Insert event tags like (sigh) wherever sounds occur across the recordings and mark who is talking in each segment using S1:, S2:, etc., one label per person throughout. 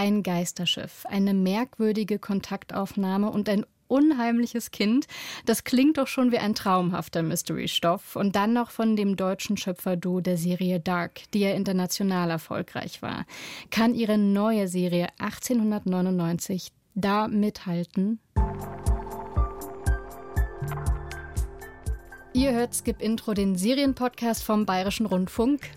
S1: Ein Geisterschiff, eine merkwürdige Kontaktaufnahme und ein unheimliches Kind. Das klingt doch schon wie ein traumhafter Mystery-Stoff. Und dann noch von dem deutschen Schöpfer-Duo der Serie Dark, die ja international erfolgreich war. Kann ihre neue Serie 1899 da mithalten? Ihr hört Skip Intro, den Serienpodcast vom Bayerischen Rundfunk.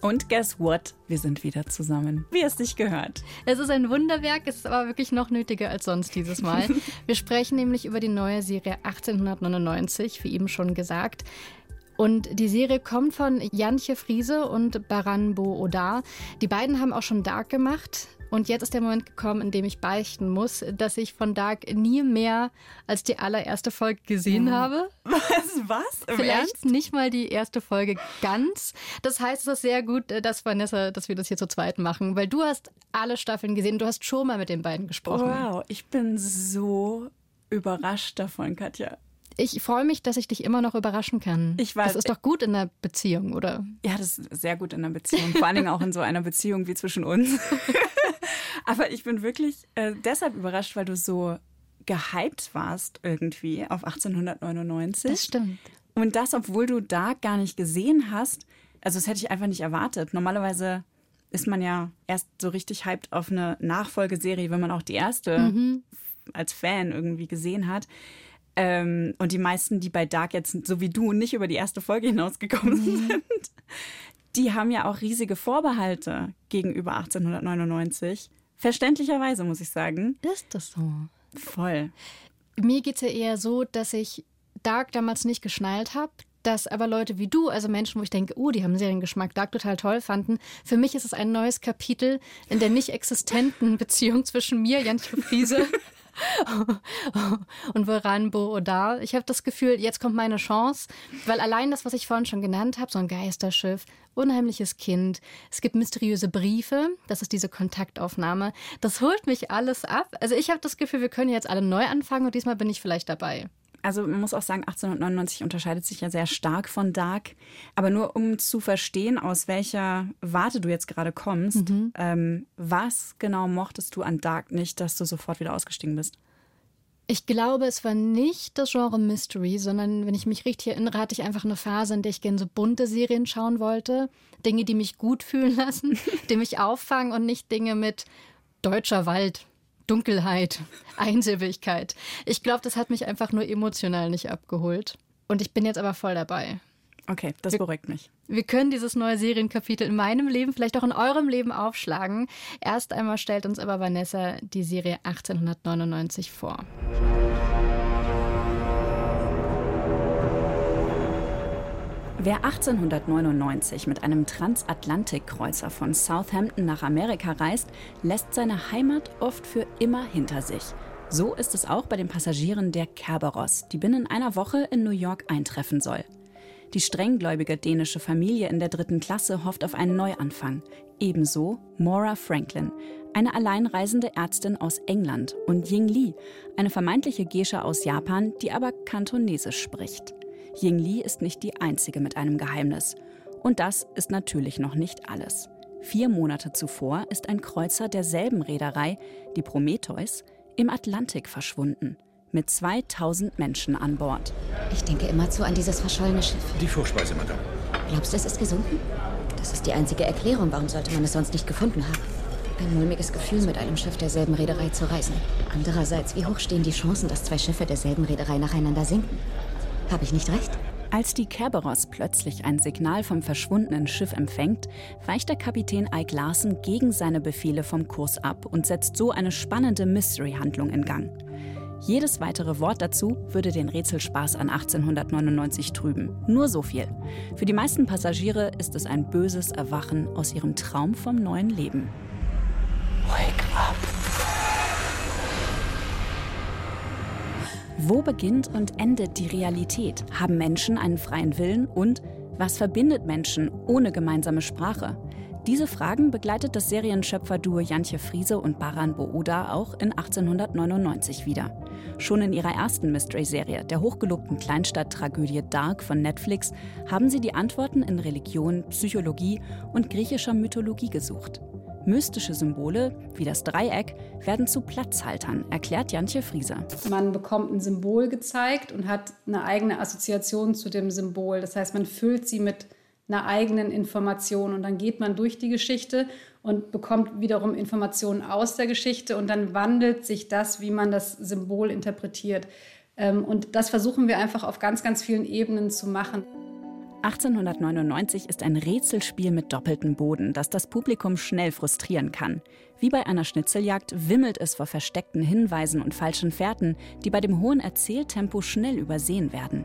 S2: Und guess what? Wir sind wieder zusammen. Wie es dich gehört.
S1: Es ist ein Wunderwerk, es ist aber wirklich noch nötiger als sonst dieses Mal. (laughs) Wir sprechen nämlich über die neue Serie 1899, wie eben schon gesagt. Und die Serie kommt von Jantje Friese und Baranbo Odar. Die beiden haben auch schon Dark gemacht. Und jetzt ist der Moment gekommen, in dem ich beichten muss, dass ich von Dark nie mehr als die allererste Folge gesehen oh. habe.
S2: Was? Was?
S1: Im Vielleicht Ernst? nicht mal die erste Folge ganz. Das heißt, es ist sehr gut, äh, dass Vanessa, dass wir das hier zu zweit machen, weil du hast alle Staffeln gesehen. Du hast schon mal mit den beiden gesprochen.
S2: Wow, ich bin so überrascht davon, Katja.
S1: Ich freue mich, dass ich dich immer noch überraschen kann. Ich weiß. Das ist doch gut in einer Beziehung, oder?
S2: Ja, das ist sehr gut in einer Beziehung. Vor allen Dingen auch in so einer Beziehung wie zwischen uns. (laughs) Aber ich bin wirklich äh, deshalb überrascht, weil du so gehypt warst irgendwie auf 1899.
S1: Das stimmt.
S2: Und das, obwohl du da gar nicht gesehen hast. Also das hätte ich einfach nicht erwartet. Normalerweise ist man ja erst so richtig hyped auf eine Nachfolgeserie, wenn man auch die erste mhm. als Fan irgendwie gesehen hat. Ähm, und die meisten, die bei Dark jetzt so wie du nicht über die erste Folge hinausgekommen mhm. sind, (laughs) die haben ja auch riesige Vorbehalte gegenüber 1899. Verständlicherweise, muss ich sagen.
S1: Ist das so?
S2: Voll.
S1: Mir geht es ja eher so, dass ich Dark damals nicht geschnallt habe, dass aber Leute wie du, also Menschen, wo ich denke, oh, die haben Seriengeschmack, Dark total toll fanden. Für mich ist es ein neues Kapitel in der nicht existenten Beziehung zwischen mir, Jantje Friese, (laughs) (laughs) und Voranbo Odar. Ich habe das Gefühl, jetzt kommt meine Chance, weil allein das, was ich vorhin schon genannt habe, so ein Geisterschiff, unheimliches Kind, es gibt mysteriöse Briefe, das ist diese Kontaktaufnahme, das holt mich alles ab. Also ich habe das Gefühl, wir können jetzt alle neu anfangen und diesmal bin ich vielleicht dabei
S2: also man muss auch sagen, 1899 unterscheidet sich ja sehr stark von Dark. Aber nur um zu verstehen, aus welcher Warte du jetzt gerade kommst, mhm. ähm, was genau mochtest du an Dark nicht, dass du sofort wieder ausgestiegen bist?
S1: Ich glaube, es war nicht das Genre Mystery, sondern wenn ich mich richtig erinnere, hatte ich einfach eine Phase, in der ich gerne so bunte Serien schauen wollte. Dinge, die mich gut fühlen (laughs) lassen, die mich auffangen und nicht Dinge mit deutscher Wald, Dunkelheit, (laughs) Einsilbigkeit. Ich glaube, das hat mich einfach nur emotional nicht abgeholt. Und ich bin jetzt aber voll dabei.
S2: Okay, das beruhigt mich.
S1: Wir können dieses neue Serienkapitel in meinem Leben, vielleicht auch in eurem Leben aufschlagen. Erst einmal stellt uns aber Vanessa die Serie 1899 vor.
S3: Wer 1899 mit einem Transatlantikkreuzer von Southampton nach Amerika reist, lässt seine Heimat oft für immer hinter sich. So ist es auch bei den Passagieren der Kerberos, die binnen einer Woche in New York eintreffen soll. Die strenggläubige dänische Familie in der dritten Klasse hofft auf einen Neuanfang. Ebenso Maura Franklin, eine alleinreisende Ärztin aus England, und Ying Li, eine vermeintliche Gesche aus Japan, die aber Kantonesisch spricht. Ying Li ist nicht die einzige mit einem Geheimnis. Und das ist natürlich noch nicht alles. Vier Monate zuvor ist ein Kreuzer derselben Reederei, die Prometheus, im Atlantik verschwunden. Mit 2000 Menschen an Bord.
S4: Ich denke immerzu an dieses verschollene Schiff.
S5: Die Vorspeise, Madame.
S4: Glaubst du, es ist gesunken? Das ist die einzige Erklärung. Warum sollte man es sonst nicht gefunden haben? Ein mulmiges Gefühl, mit einem Schiff derselben Reederei zu reisen. Andererseits, wie hoch stehen die Chancen, dass zwei Schiffe derselben Reederei nacheinander sinken? Habe ich nicht recht?
S3: Als die Kerberos plötzlich ein Signal vom verschwundenen Schiff empfängt, weicht der Kapitän Ike Larsen gegen seine Befehle vom Kurs ab und setzt so eine spannende Mystery-Handlung in Gang. Jedes weitere Wort dazu würde den Rätselspaß an 1899 trüben. Nur so viel. Für die meisten Passagiere ist es ein böses Erwachen aus ihrem Traum vom neuen Leben.
S5: Wake up.
S3: Wo beginnt und endet die Realität? Haben Menschen einen freien Willen? Und was verbindet Menschen ohne gemeinsame Sprache? Diese Fragen begleitet das Serienschöpfer-Duo Jantje Friese und Baran Booda auch in 1899 wieder. Schon in ihrer ersten Mystery-Serie, der hochgelobten Kleinstadt-Tragödie Dark von Netflix, haben sie die Antworten in Religion, Psychologie und griechischer Mythologie gesucht.
S2: Mystische Symbole, wie das Dreieck, werden zu Platzhaltern, erklärt Jantje Friese.
S6: Man bekommt ein Symbol gezeigt und hat eine eigene Assoziation zu dem Symbol. Das heißt, man füllt sie mit einer eigenen Information und dann geht man durch die Geschichte und bekommt wiederum Informationen aus der Geschichte und dann wandelt sich das, wie man das Symbol interpretiert. Ähm, und das versuchen wir einfach auf ganz, ganz vielen Ebenen zu machen.
S2: 1899 ist ein Rätselspiel mit doppeltem Boden, das das Publikum schnell frustrieren kann. Wie bei einer Schnitzeljagd wimmelt es vor versteckten Hinweisen und falschen Fährten, die bei dem hohen Erzähltempo schnell übersehen werden.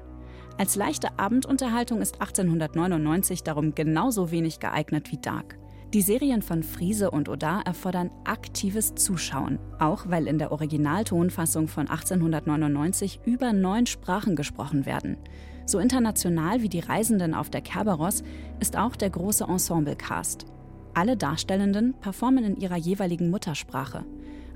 S2: Als leichte Abendunterhaltung ist 1899 darum genauso wenig geeignet wie Dark. Die Serien von Friese und Oda erfordern aktives Zuschauen, auch weil in der Originaltonfassung von 1899 über neun Sprachen gesprochen werden. So international wie die Reisenden auf der Kerberos ist auch der große Ensemblecast. Alle Darstellenden performen in ihrer jeweiligen Muttersprache.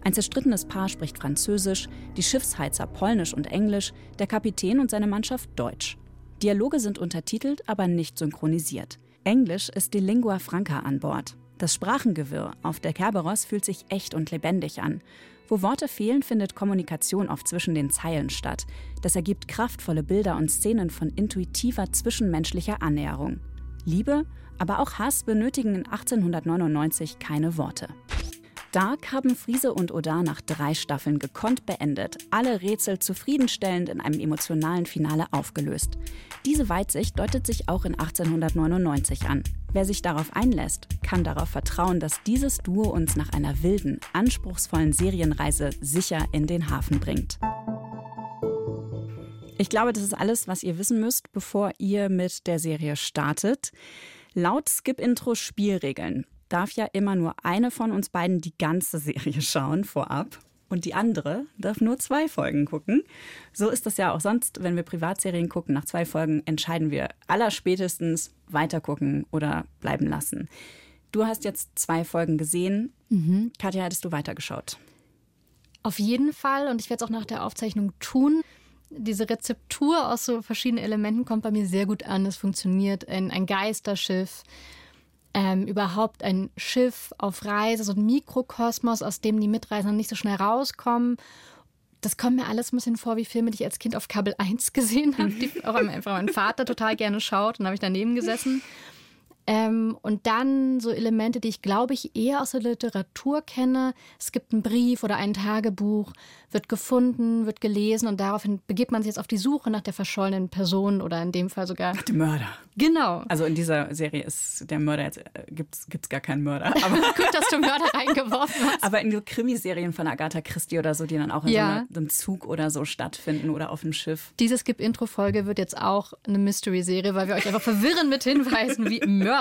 S2: Ein zerstrittenes Paar spricht Französisch, die Schiffsheizer Polnisch und Englisch, der Kapitän und seine Mannschaft Deutsch. Dialoge sind untertitelt, aber nicht synchronisiert. Englisch ist die Lingua Franca an Bord. Das Sprachengewirr auf der Kerberos fühlt sich echt und lebendig an. Wo Worte fehlen, findet Kommunikation oft zwischen den Zeilen statt. Das ergibt kraftvolle Bilder und Szenen von intuitiver zwischenmenschlicher Annäherung. Liebe, aber auch Hass benötigen in 1899 keine Worte. Dark haben Friese und Oda nach drei Staffeln gekonnt beendet, alle Rätsel zufriedenstellend in einem emotionalen Finale aufgelöst. Diese Weitsicht deutet sich auch in 1899 an. Wer sich darauf einlässt, kann darauf vertrauen, dass dieses Duo uns nach einer wilden, anspruchsvollen Serienreise sicher in den Hafen bringt. Ich glaube, das ist alles, was ihr wissen müsst, bevor ihr mit der Serie startet. Laut Skip-Intro Spielregeln darf ja immer nur eine von uns beiden die ganze Serie (laughs) schauen vorab. Und die andere darf nur zwei Folgen gucken. So ist das ja auch sonst, wenn wir Privatserien gucken. Nach zwei Folgen entscheiden wir allerspätestens weitergucken oder bleiben lassen. Du hast jetzt zwei Folgen gesehen. Mhm. Katja, hättest du weitergeschaut?
S1: Auf jeden Fall. Und ich werde es auch nach der Aufzeichnung tun. Diese Rezeptur aus so verschiedenen Elementen kommt bei mir sehr gut an. Es funktioniert ein, ein Geisterschiff ähm, überhaupt ein Schiff auf Reise, so ein Mikrokosmos, aus dem die Mitreisenden nicht so schnell rauskommen. Das kommt mir alles ein bisschen vor wie Filme, die ich als Kind auf Kabel 1 (laughs) gesehen habe, die auch einfach mein Vater total gerne schaut. Und habe ich daneben gesessen. Ähm, und dann so Elemente, die ich glaube ich eher aus der Literatur kenne. Es gibt einen Brief oder ein Tagebuch, wird gefunden, wird gelesen und daraufhin begibt man sich jetzt auf die Suche nach der verschollenen Person oder in dem Fall sogar.
S7: Nach dem Mörder.
S1: Genau.
S7: Also in dieser Serie ist der Mörder jetzt, äh, gibt es gar keinen Mörder. (laughs)
S1: Aber Gut, dass du Mörder reingeworfen hast.
S7: Aber in so Krimiserien von Agatha Christie oder so, die dann auch in ja. so einem Zug oder so stattfinden oder auf dem Schiff.
S1: Diese Skip-Intro-Folge wird jetzt auch eine Mystery-Serie, weil wir euch einfach verwirren mit Hinweisen wie (laughs) Mörder.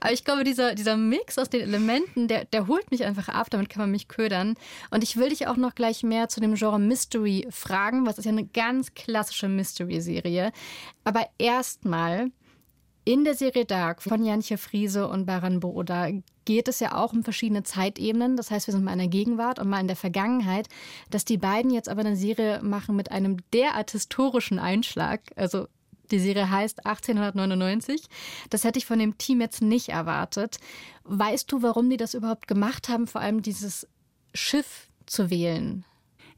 S1: Aber ich glaube, dieser, dieser Mix aus den Elementen, der, der holt mich einfach ab, damit kann man mich ködern. Und ich will dich auch noch gleich mehr zu dem Genre Mystery fragen, was ist ja eine ganz klassische Mystery-Serie. Aber erstmal, in der Serie Dark von Janche Friese und Baran Booda geht es ja auch um verschiedene Zeitebenen. Das heißt, wir sind mal in der Gegenwart und mal in der Vergangenheit. Dass die beiden jetzt aber eine Serie machen mit einem derart historischen Einschlag, also die Serie heißt 1899. Das hätte ich von dem Team jetzt nicht erwartet. Weißt du, warum die das überhaupt gemacht haben, vor allem dieses Schiff zu wählen?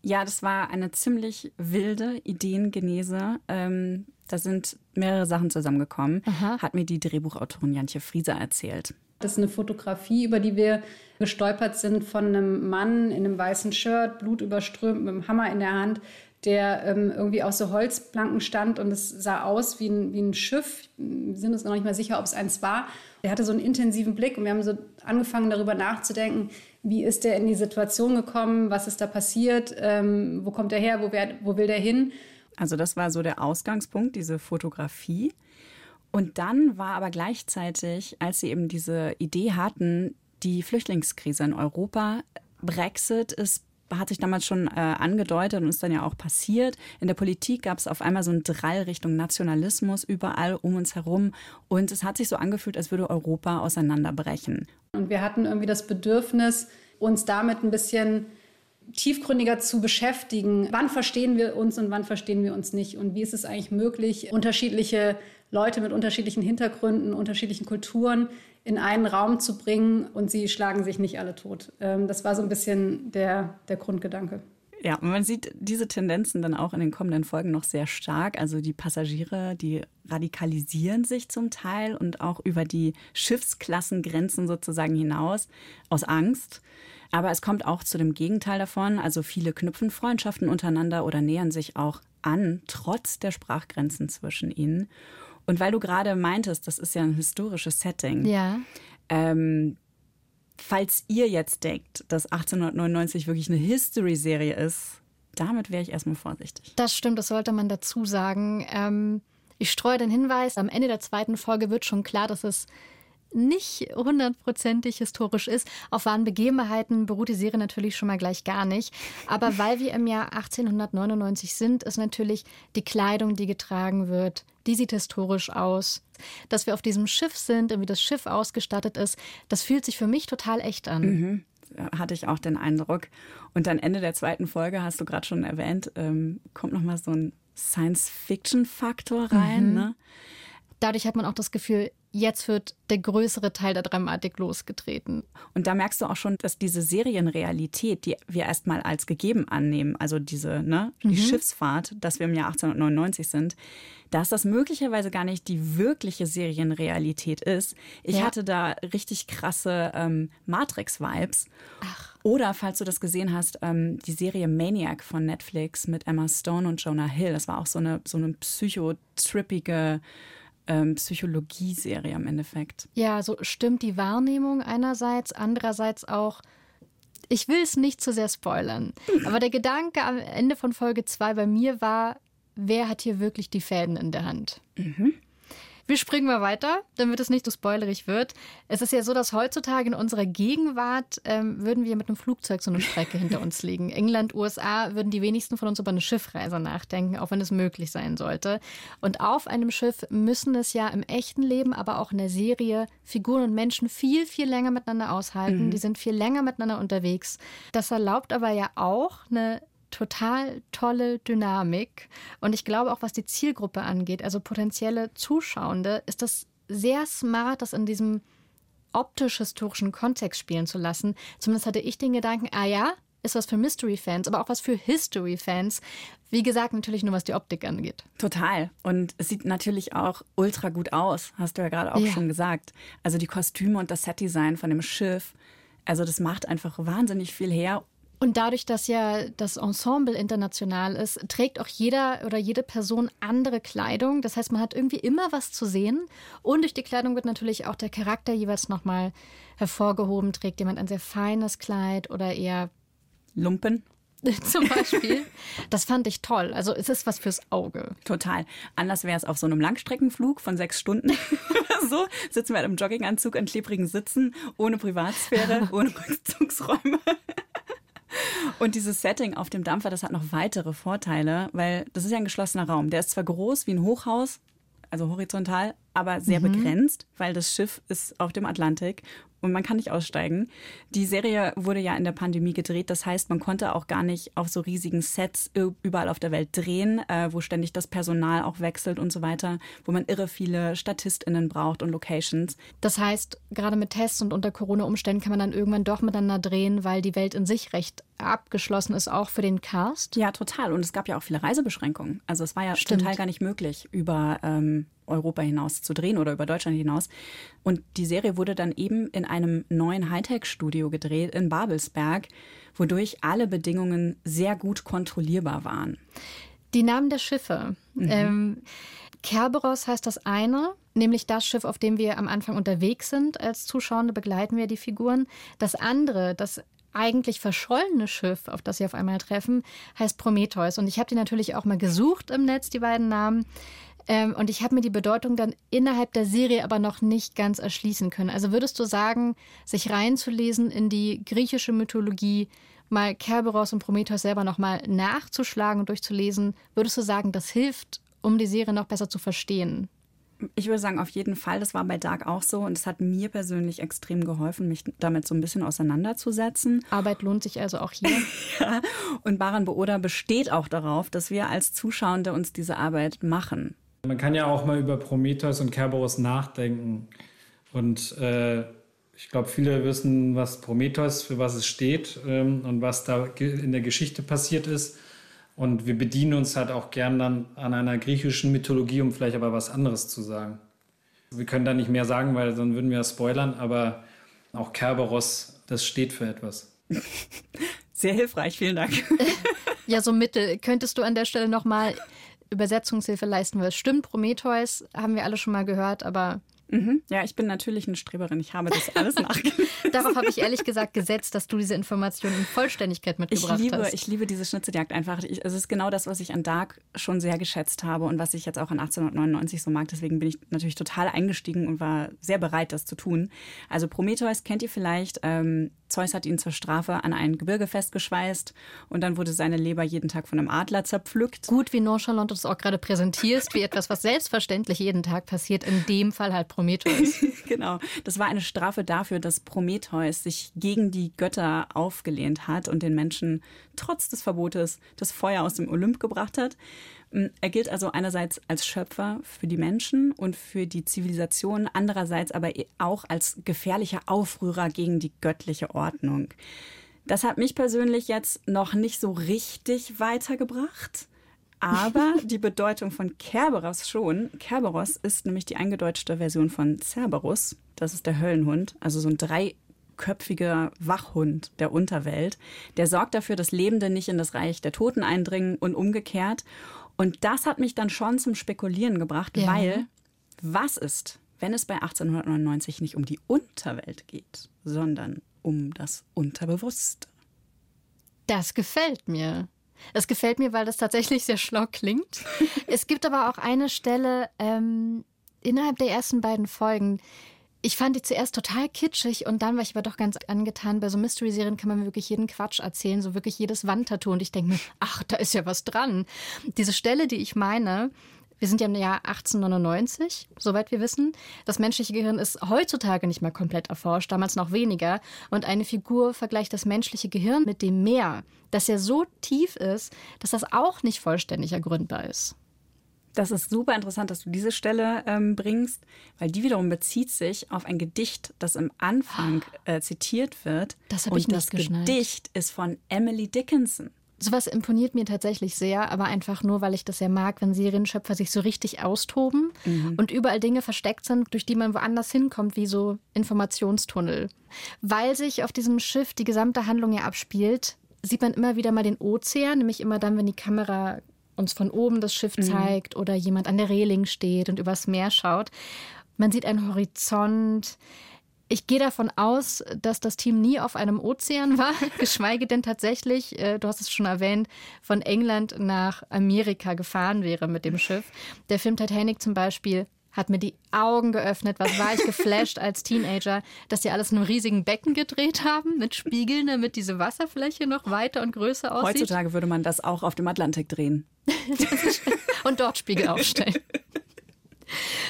S7: Ja, das war eine ziemlich wilde Ideengenese. Ähm, da sind mehrere Sachen zusammengekommen, Aha. hat mir die Drehbuchautorin Jantje Frieser erzählt.
S6: Das ist eine Fotografie, über die wir gestolpert sind von einem Mann in einem weißen Shirt, blutüberströmt, mit einem Hammer in der Hand, der ähm, irgendwie aus so Holzplanken stand und es sah aus wie ein, wie ein Schiff. Wir sind uns noch nicht mal sicher, ob es eins war. Der hatte so einen intensiven Blick und wir haben so angefangen darüber nachzudenken, wie ist der in die Situation gekommen, was ist da passiert, ähm, wo kommt er her, wo, wer, wo will der hin.
S7: Also das war so der Ausgangspunkt, diese Fotografie. Und dann war aber gleichzeitig, als sie eben diese Idee hatten, die Flüchtlingskrise in Europa, Brexit ist hat sich damals schon äh, angedeutet und ist dann ja auch passiert. In der Politik gab es auf einmal so einen Drall Richtung Nationalismus überall um uns herum. Und es hat sich so angefühlt, als würde Europa auseinanderbrechen.
S6: Und wir hatten irgendwie das Bedürfnis, uns damit ein bisschen tiefgründiger zu beschäftigen. Wann verstehen wir uns und wann verstehen wir uns nicht? Und wie ist es eigentlich möglich, unterschiedliche Leute mit unterschiedlichen Hintergründen, unterschiedlichen Kulturen in einen Raum zu bringen und sie schlagen sich nicht alle tot. Ähm, das war so ein bisschen der, der Grundgedanke.
S2: Ja, und man sieht diese Tendenzen dann auch in den kommenden Folgen noch sehr stark. Also die Passagiere, die radikalisieren sich zum Teil und auch über die Schiffsklassengrenzen sozusagen hinaus aus Angst. Aber es kommt auch zu dem Gegenteil davon. Also viele knüpfen Freundschaften untereinander oder nähern sich auch an, trotz der Sprachgrenzen zwischen ihnen. Und weil du gerade meintest, das ist ja ein historisches Setting.
S1: Ja.
S2: Ähm, falls ihr jetzt denkt, dass 1899 wirklich eine History-Serie ist, damit wäre ich erstmal vorsichtig.
S1: Das stimmt, das sollte man dazu sagen. Ähm, ich streue den Hinweis, am Ende der zweiten Folge wird schon klar, dass es nicht hundertprozentig historisch ist. Auf wahren Begebenheiten beruht die Serie natürlich schon mal gleich gar nicht. Aber (laughs) weil wir im Jahr 1899 sind, ist natürlich die Kleidung, die getragen wird, die sieht historisch aus. Dass wir auf diesem Schiff sind und wie das Schiff ausgestattet ist, das fühlt sich für mich total echt an.
S2: Mhm. Hatte ich auch den Eindruck. Und dann Ende der zweiten Folge, hast du gerade schon erwähnt, ähm, kommt nochmal so ein Science-Fiction-Faktor rein. Mhm. Ne?
S1: Dadurch hat man auch das Gefühl, jetzt wird der größere Teil der Dramatik losgetreten.
S2: Und da merkst du auch schon, dass diese Serienrealität, die wir erstmal als gegeben annehmen, also diese, ne, die mhm. Schiffsfahrt, dass wir im Jahr 1899 sind, dass das möglicherweise gar nicht die wirkliche Serienrealität ist. Ich ja. hatte da richtig krasse ähm, Matrix-Vibes. Oder, falls du das gesehen hast, ähm, die Serie Maniac von Netflix mit Emma Stone und Jonah Hill. Das war auch so eine, so eine psychotrippige ähm, Psychologie-Serie im Endeffekt.
S1: Ja, so stimmt die Wahrnehmung einerseits, andererseits auch. Ich will es nicht zu sehr spoilern, aber der Gedanke am Ende von Folge 2 bei mir war, wer hat hier wirklich die Fäden in der Hand? Mhm. Wir springen mal weiter, damit es nicht so spoilerig wird. Es ist ja so, dass heutzutage in unserer Gegenwart ähm, würden wir mit einem Flugzeug so eine Strecke hinter uns liegen. (laughs) England, USA würden die wenigsten von uns über eine Schiffreise nachdenken, auch wenn es möglich sein sollte. Und auf einem Schiff müssen es ja im echten Leben, aber auch in der Serie Figuren und Menschen viel, viel länger miteinander aushalten. Mhm. Die sind viel länger miteinander unterwegs. Das erlaubt aber ja auch eine total tolle Dynamik. Und ich glaube auch, was die Zielgruppe angeht, also potenzielle Zuschauende, ist das sehr smart, das in diesem optisch-historischen Kontext spielen zu lassen. Zumindest hatte ich den Gedanken, ah ja, ist was für Mystery-Fans, aber auch was für History-Fans. Wie gesagt, natürlich nur was die Optik angeht.
S2: Total. Und es sieht natürlich auch ultra gut aus, hast du ja gerade auch ja. schon gesagt. Also die Kostüme und das Setdesign von dem Schiff. Also das macht einfach wahnsinnig viel her
S1: und dadurch, dass ja das Ensemble international ist, trägt auch jeder oder jede Person andere Kleidung. Das heißt, man hat irgendwie immer was zu sehen. Und durch die Kleidung wird natürlich auch der Charakter jeweils nochmal hervorgehoben. Trägt jemand ein sehr feines Kleid oder eher
S2: Lumpen? (laughs)
S1: Zum Beispiel. Das fand ich toll. Also es ist was fürs Auge.
S2: Total. Anders wäre es auf so einem Langstreckenflug von sechs Stunden. (laughs) so sitzen wir halt im Jogginganzug an klebrigen Sitzen, ohne Privatsphäre, (laughs) ohne Rückzugsräume. Und dieses Setting auf dem Dampfer, das hat noch weitere Vorteile, weil das ist ja ein geschlossener Raum. Der ist zwar groß wie ein Hochhaus, also horizontal, aber sehr mhm. begrenzt, weil das Schiff ist auf dem Atlantik und man kann nicht aussteigen. Die Serie wurde ja in der Pandemie gedreht, das heißt, man konnte auch gar nicht auf so riesigen Sets überall auf der Welt drehen, äh, wo ständig das Personal auch wechselt und so weiter, wo man irre viele StatistInnen braucht und Locations.
S1: Das heißt, gerade mit Tests und unter Corona-Umständen kann man dann irgendwann doch miteinander drehen, weil die Welt in sich recht abgeschlossen ist, auch für den Cast.
S2: Ja, total. Und es gab ja auch viele Reisebeschränkungen. Also es war ja Stimmt. total gar nicht möglich, über ähm, Europa hinaus zu drehen oder über Deutschland hinaus. Und die Serie wurde dann eben in einem neuen Hightech-Studio gedreht in Babelsberg, wodurch alle Bedingungen sehr gut kontrollierbar waren.
S1: Die Namen der Schiffe. Mhm. Ähm, Kerberos heißt das eine, nämlich das Schiff, auf dem wir am Anfang unterwegs sind. Als Zuschauende begleiten wir die Figuren. Das andere, das eigentlich verschollene Schiff, auf das sie auf einmal treffen, heißt Prometheus. Und ich habe die natürlich auch mal gesucht im Netz, die beiden Namen. Ähm, und ich habe mir die Bedeutung dann innerhalb der Serie aber noch nicht ganz erschließen können. Also würdest du sagen, sich reinzulesen in die griechische Mythologie, mal Kerberos und Prometheus selber nochmal nachzuschlagen und durchzulesen, würdest du sagen, das hilft, um die Serie noch besser zu verstehen?
S2: Ich würde sagen, auf jeden Fall. Das war bei Dark auch so. Und es hat mir persönlich extrem geholfen, mich damit so ein bisschen auseinanderzusetzen.
S1: Arbeit lohnt sich also auch hier. (laughs)
S2: ja. Und Baran Booda besteht auch darauf, dass wir als Zuschauende uns diese Arbeit machen.
S8: Man kann ja auch mal über Prometheus und Kerberos nachdenken. Und äh, ich glaube, viele wissen, was Prometheus, für was es steht ähm, und was da in der Geschichte passiert ist. Und wir bedienen uns halt auch gern dann an einer griechischen Mythologie, um vielleicht aber was anderes zu sagen. Wir können da nicht mehr sagen, weil dann würden wir ja spoilern, aber auch Kerberos, das steht für etwas. (laughs)
S2: Sehr hilfreich, vielen Dank. (laughs)
S1: ja, so Mittel. Könntest du an der Stelle nochmal Übersetzungshilfe leisten? Weil es stimmt, Prometheus haben wir alle schon mal gehört, aber
S2: Mhm. Ja, ich bin natürlich eine Streberin. Ich habe das alles nachgelesen. (laughs)
S1: Darauf habe ich ehrlich gesagt gesetzt, dass du diese Informationen in Vollständigkeit mitgebracht
S2: ich liebe,
S1: hast.
S2: Ich liebe diese Schnitzeljagd einfach. Ich, es ist genau das, was ich an Dark schon sehr geschätzt habe und was ich jetzt auch an 1899 so mag. Deswegen bin ich natürlich total eingestiegen und war sehr bereit, das zu tun. Also Prometheus kennt ihr vielleicht. Ähm, Zeus hat ihn zur Strafe an ein Gebirge festgeschweißt und dann wurde seine Leber jeden Tag von einem Adler zerpflückt.
S1: Gut, wie nonchalant du es auch gerade präsentierst, wie etwas, was selbstverständlich jeden Tag passiert, in dem Fall halt Prometheus. (laughs)
S2: genau, das war eine Strafe dafür, dass Prometheus sich gegen die Götter aufgelehnt hat und den Menschen trotz des Verbotes das Feuer aus dem Olymp gebracht hat. Mm, er gilt also einerseits als Schöpfer für die Menschen und für die Zivilisation, andererseits aber e- auch als gefährlicher Aufrührer gegen die göttliche Ordnung. Das hat mich persönlich jetzt noch nicht so richtig weitergebracht. Aber (laughs) die Bedeutung von Kerberos schon. Kerberos ist nämlich die eingedeutschte Version von Cerberus. Das ist der Höllenhund, also so ein dreiköpfiger Wachhund der Unterwelt. Der sorgt dafür, dass Lebende nicht in das Reich der Toten eindringen und umgekehrt. Und das hat mich dann schon zum Spekulieren gebracht, ja. weil was ist, wenn es bei 1899 nicht um die Unterwelt geht, sondern um das Unterbewusste?
S1: Das gefällt mir. Es gefällt mir, weil das tatsächlich sehr schlau klingt. es gibt aber auch eine Stelle ähm, innerhalb der ersten beiden Folgen, ich fand die zuerst total kitschig und dann war ich aber doch ganz angetan. Bei so Mystery-Serien kann man mir wirklich jeden Quatsch erzählen, so wirklich jedes Wandtattoo. Und ich denke mir, ach, da ist ja was dran. Diese Stelle, die ich meine, wir sind ja im Jahr 1899, soweit wir wissen. Das menschliche Gehirn ist heutzutage nicht mehr komplett erforscht, damals noch weniger. Und eine Figur vergleicht das menschliche Gehirn mit dem Meer, das ja so tief ist, dass das auch nicht vollständig ergründbar ist.
S2: Das ist super interessant, dass du diese Stelle ähm, bringst, weil die wiederum bezieht sich auf ein Gedicht, das im Anfang äh, zitiert wird.
S1: Das habe ich nicht
S2: das
S1: geschnallt.
S2: Gedicht ist von Emily Dickinson.
S1: Sowas imponiert mir tatsächlich sehr, aber einfach nur, weil ich das ja mag, wenn Serienschöpfer sich so richtig austoben mhm. und überall Dinge versteckt sind, durch die man woanders hinkommt, wie so Informationstunnel. Weil sich auf diesem Schiff die gesamte Handlung ja abspielt, sieht man immer wieder mal den Ozean, nämlich immer dann, wenn die Kamera uns von oben das Schiff mhm. zeigt oder jemand an der Reling steht und übers Meer schaut. Man sieht einen Horizont. Ich gehe davon aus, dass das Team nie auf einem Ozean war, (laughs) geschweige denn tatsächlich, äh, du hast es schon erwähnt, von England nach Amerika gefahren wäre mit dem Schiff. Der Film Titanic zum Beispiel hat mir die Augen geöffnet. Was war ich geflasht als Teenager, dass die alles in einem riesigen Becken gedreht haben, mit Spiegeln, damit diese Wasserfläche noch weiter und größer aussieht.
S2: Heutzutage würde man das auch auf dem Atlantik drehen. (laughs)
S1: und dort Spiegel aufstellen.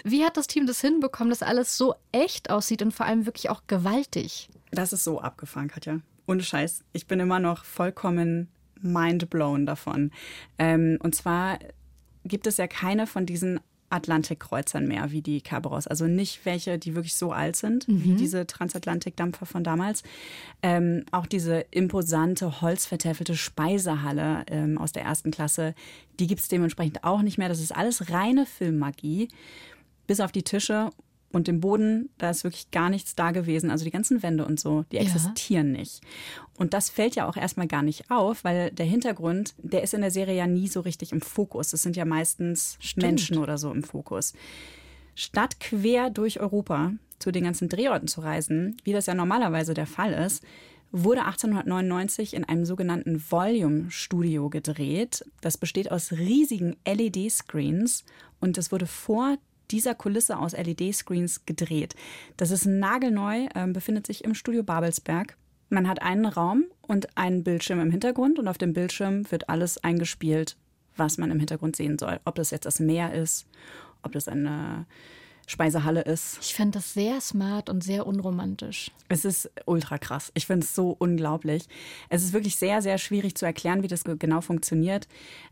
S1: Wie hat das Team das hinbekommen, dass alles so echt aussieht und vor allem wirklich auch gewaltig?
S2: Das ist so abgefahren, Katja. Ohne Scheiß. Ich bin immer noch vollkommen mindblown davon. Ähm, und zwar gibt es ja keine von diesen Atlantikkreuzern mehr, wie die Kerberos. Also nicht welche, die wirklich so alt sind, mhm. wie diese Transatlantikdampfer von damals. Ähm, auch diese imposante, holzvertäfelte Speisehalle ähm, aus der ersten Klasse, die gibt es dementsprechend auch nicht mehr. Das ist alles reine Filmmagie. Bis auf die Tische und im Boden, da ist wirklich gar nichts da gewesen. Also die ganzen Wände und so, die existieren ja. nicht. Und das fällt ja auch erstmal gar nicht auf, weil der Hintergrund, der ist in der Serie ja nie so richtig im Fokus. Es sind ja meistens Stimmt. Menschen oder so im Fokus. Statt quer durch Europa zu den ganzen Drehorten zu reisen, wie das ja normalerweise der Fall ist, wurde 1899 in einem sogenannten Volume-Studio gedreht. Das besteht aus riesigen LED-Screens und es wurde vor dieser Kulisse aus LED-Screens gedreht. Das ist nagelneu, äh, befindet sich im Studio Babelsberg. Man hat einen Raum und einen Bildschirm im Hintergrund und auf dem Bildschirm wird alles eingespielt, was man im Hintergrund sehen soll. Ob das jetzt das Meer ist, ob das eine Speisehalle ist.
S1: Ich finde das sehr smart und sehr unromantisch.
S2: Es ist ultra krass. Ich finde es so unglaublich. Es ist wirklich sehr, sehr schwierig zu erklären, wie das genau funktioniert.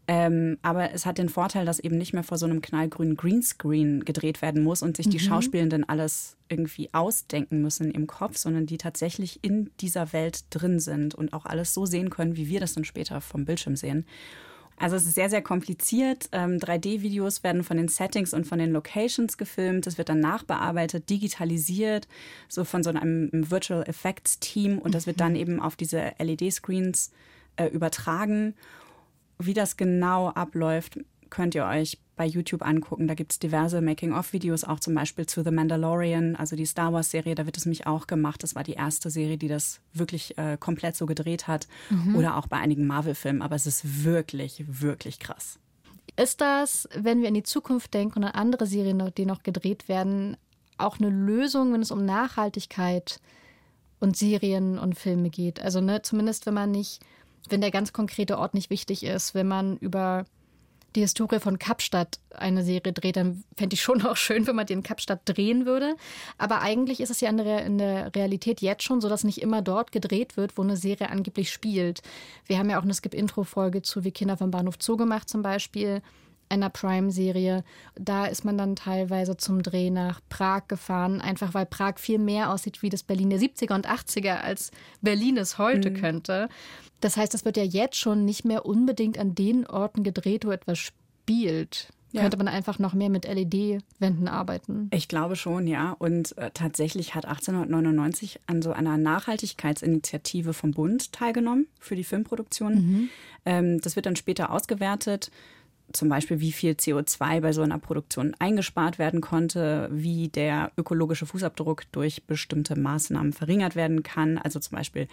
S2: Ähm, aber es hat den Vorteil, dass eben nicht mehr vor so einem knallgrünen Greenscreen gedreht werden muss und sich die mhm. Schauspielenden alles irgendwie ausdenken müssen im Kopf, sondern die tatsächlich in dieser Welt drin sind und auch alles so sehen können, wie wir das dann später vom Bildschirm sehen. Also es ist sehr, sehr kompliziert. Ähm, 3D-Videos werden von den Settings und von den Locations gefilmt. Es wird dann nachbearbeitet, digitalisiert, so von so einem Virtual Effects Team. Und das wird dann eben auf diese LED-Screens äh, übertragen. Wie das genau abläuft, könnt ihr euch bei YouTube angucken. Da gibt es diverse Making-of-Videos, auch zum Beispiel zu The Mandalorian, also die Star Wars-Serie. Da wird es mich auch gemacht. Das war die erste Serie, die das wirklich äh, komplett so gedreht hat. Mhm. Oder auch bei einigen Marvel-Filmen. Aber es ist wirklich, wirklich krass.
S1: Ist das, wenn wir in die Zukunft denken und an andere Serien, die noch gedreht werden, auch eine Lösung, wenn es um Nachhaltigkeit und Serien und Filme geht? Also ne, zumindest wenn man nicht, wenn der ganz konkrete Ort nicht wichtig ist, wenn man über die Historie von Kapstadt eine Serie dreht, dann fände ich schon auch schön, wenn man die in Kapstadt drehen würde. Aber eigentlich ist es ja in der, in der Realität jetzt schon so, dass nicht immer dort gedreht wird, wo eine Serie angeblich spielt. Wir haben ja auch eine Skip-Intro-Folge zu Wie Kinder vom Bahnhof Zoo gemacht zum Beispiel einer Prime-Serie. Da ist man dann teilweise zum Dreh nach Prag gefahren, einfach weil Prag viel mehr aussieht wie das Berlin der 70er und 80er, als Berlin es heute mhm. könnte. Das heißt, es wird ja jetzt schon nicht mehr unbedingt an den Orten gedreht, wo etwas spielt. Ja. Könnte man einfach noch mehr mit LED-Wänden arbeiten?
S2: Ich glaube schon, ja. Und äh, tatsächlich hat 1899 an so einer Nachhaltigkeitsinitiative vom Bund teilgenommen für die Filmproduktion. Mhm. Ähm, das wird dann später ausgewertet. Zum Beispiel, wie viel CO2 bei so einer Produktion eingespart werden konnte, wie der ökologische Fußabdruck durch bestimmte Maßnahmen verringert werden kann. Also zum Beispiel